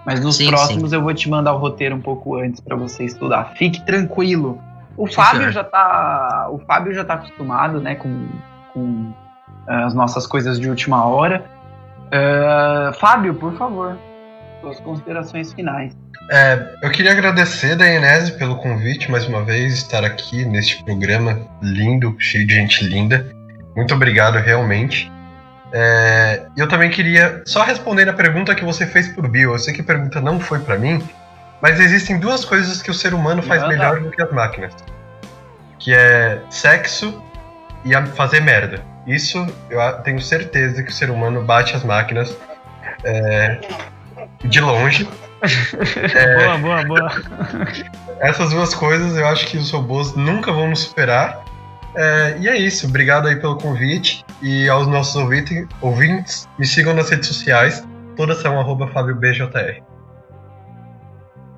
A: Mas nos sim, próximos sim. eu vou te mandar o roteiro um pouco antes para você estudar. Fique tranquilo. O sim, Fábio senhor. já tá, o Fábio já tá acostumado, né, com, com uh, as nossas coisas de última hora. Uh, Fábio, por favor, suas considerações finais.
C: É, eu queria agradecer, Dainese, pelo convite mais uma vez, estar aqui neste programa lindo, cheio de gente linda. Muito obrigado, realmente. É, eu também queria só responder a pergunta que você fez por Bill. Eu sei que a pergunta não foi para mim, mas existem duas coisas que o ser humano faz melhor do que as máquinas, que é sexo e fazer merda. Isso eu tenho certeza que o ser humano bate as máquinas é, de longe.
B: é, boa, boa, boa.
C: Essas duas coisas eu acho que os robôs nunca vão nos superar. É, e é isso. Obrigado aí pelo convite. E aos nossos ouvintes, ouvintes me sigam nas redes sociais. Todas são arroba FábioBJR.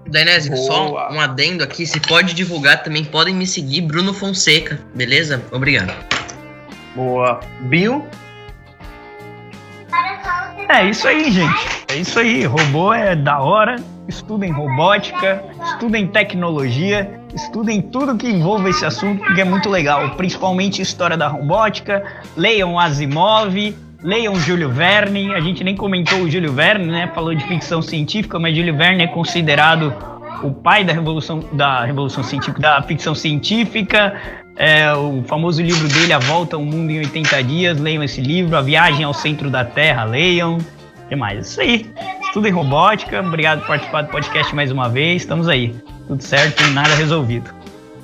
D: Dainese, só um adendo aqui. Se pode divulgar também, podem me seguir, Bruno Fonseca. Beleza? Obrigado.
A: Boa. Bill?
B: É isso aí, gente. É isso aí. Robô é da hora. Estudem robótica, estudem tecnologia estudem tudo que envolva esse assunto, porque é muito legal, principalmente história da robótica, leiam Asimov, leiam Júlio Verne, a gente nem comentou o Júlio Verne, né, falou de ficção científica, mas Júlio Verne é considerado o pai da revolução, da revolução científica, da ficção científica, é, o famoso livro dele, A Volta ao Mundo em 80 Dias, leiam esse livro, A Viagem ao Centro da Terra, leiam, o que mais? Isso aí, estudem robótica, obrigado por participar do podcast mais uma vez, estamos aí tudo certo e nada resolvido.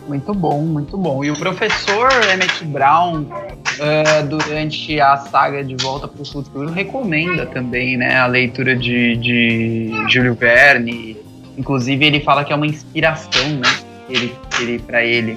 A: Muito bom, muito bom. E o professor Emmett Brown, uh, durante a saga de Volta para o Futuro, recomenda também né, a leitura de, de Júlio Verne. Inclusive, ele fala que é uma inspiração né, ele, ele, para ele.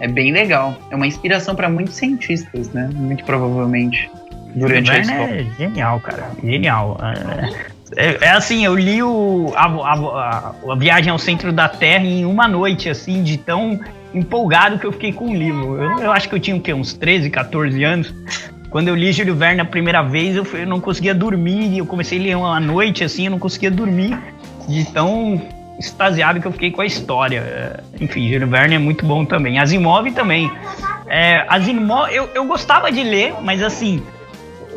A: É bem legal. É uma inspiração para muitos cientistas, né? Muito provavelmente. Durante a escola.
B: É genial, cara. Genial. É, é, é, assim, eu li o, a, a, a, Viagem ao Centro da Terra em uma noite, assim, de tão empolgado que eu fiquei com o livro. Eu, eu acho que eu tinha o quê? Uns 13, 14 anos. Quando eu li Júlio Verne a primeira vez, eu, eu não conseguia dormir. Eu comecei a ler uma noite, assim, eu não conseguia dormir de tão extasiado que eu fiquei com a história. É, enfim, Júlio Verne é muito bom também. Asimov também. É, Asimov, eu, eu gostava de ler, mas assim,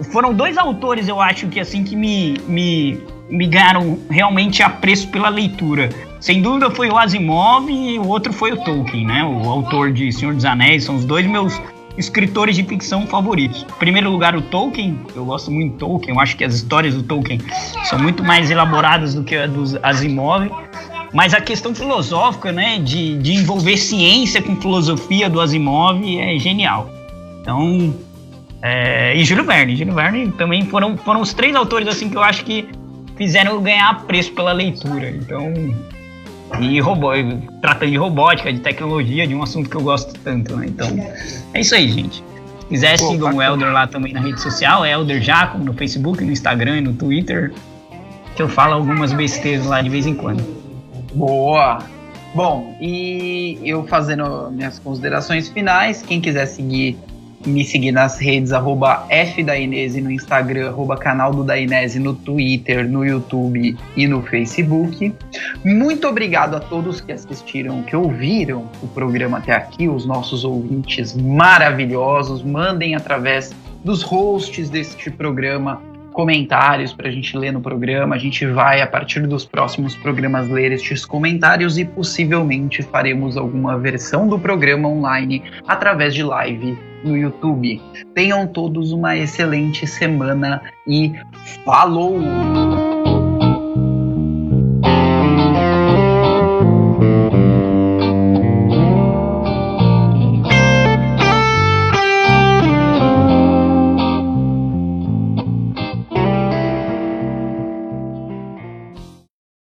B: foram dois autores, eu acho que assim, que me, me, me ganharam realmente apreço pela leitura. Sem dúvida foi o Asimov e o outro foi o Tolkien, né? O autor de Senhor dos Anéis, são os dois meus escritores de ficção favoritos. Em primeiro lugar, o Tolkien. Eu gosto muito do Tolkien. Eu acho que as histórias do Tolkien são muito mais elaboradas do que a dos Asimov. Mas a questão filosófica, né, de, de envolver ciência com filosofia do Asimov é genial. Então, é, e Júlio Verne. Júlio Verne também foram, foram os três autores assim que eu acho que fizeram ganhar preço pela leitura. Então, e robô, tratando de robótica, de tecnologia, de um assunto que eu gosto tanto, né? Então, é isso aí, gente. Se quiser, Pô, sigam o Elder lá também na rede social, é Elder Jacob, no Facebook, no Instagram e no Twitter, que eu falo algumas besteiras lá de vez em quando.
A: Boa! Bom, e eu fazendo minhas considerações finais, quem quiser seguir me seguir nas redes, arroba F da Inese no Instagram, arroba canal do Dainese no Twitter, no YouTube e no Facebook. Muito obrigado a todos que assistiram, que ouviram o programa até aqui, os nossos ouvintes maravilhosos. Mandem através dos hosts deste programa comentários para a gente ler no programa. A gente vai, a partir dos próximos programas, ler estes comentários e possivelmente faremos alguma versão do programa online através de live no YouTube. Tenham todos uma excelente semana e falou!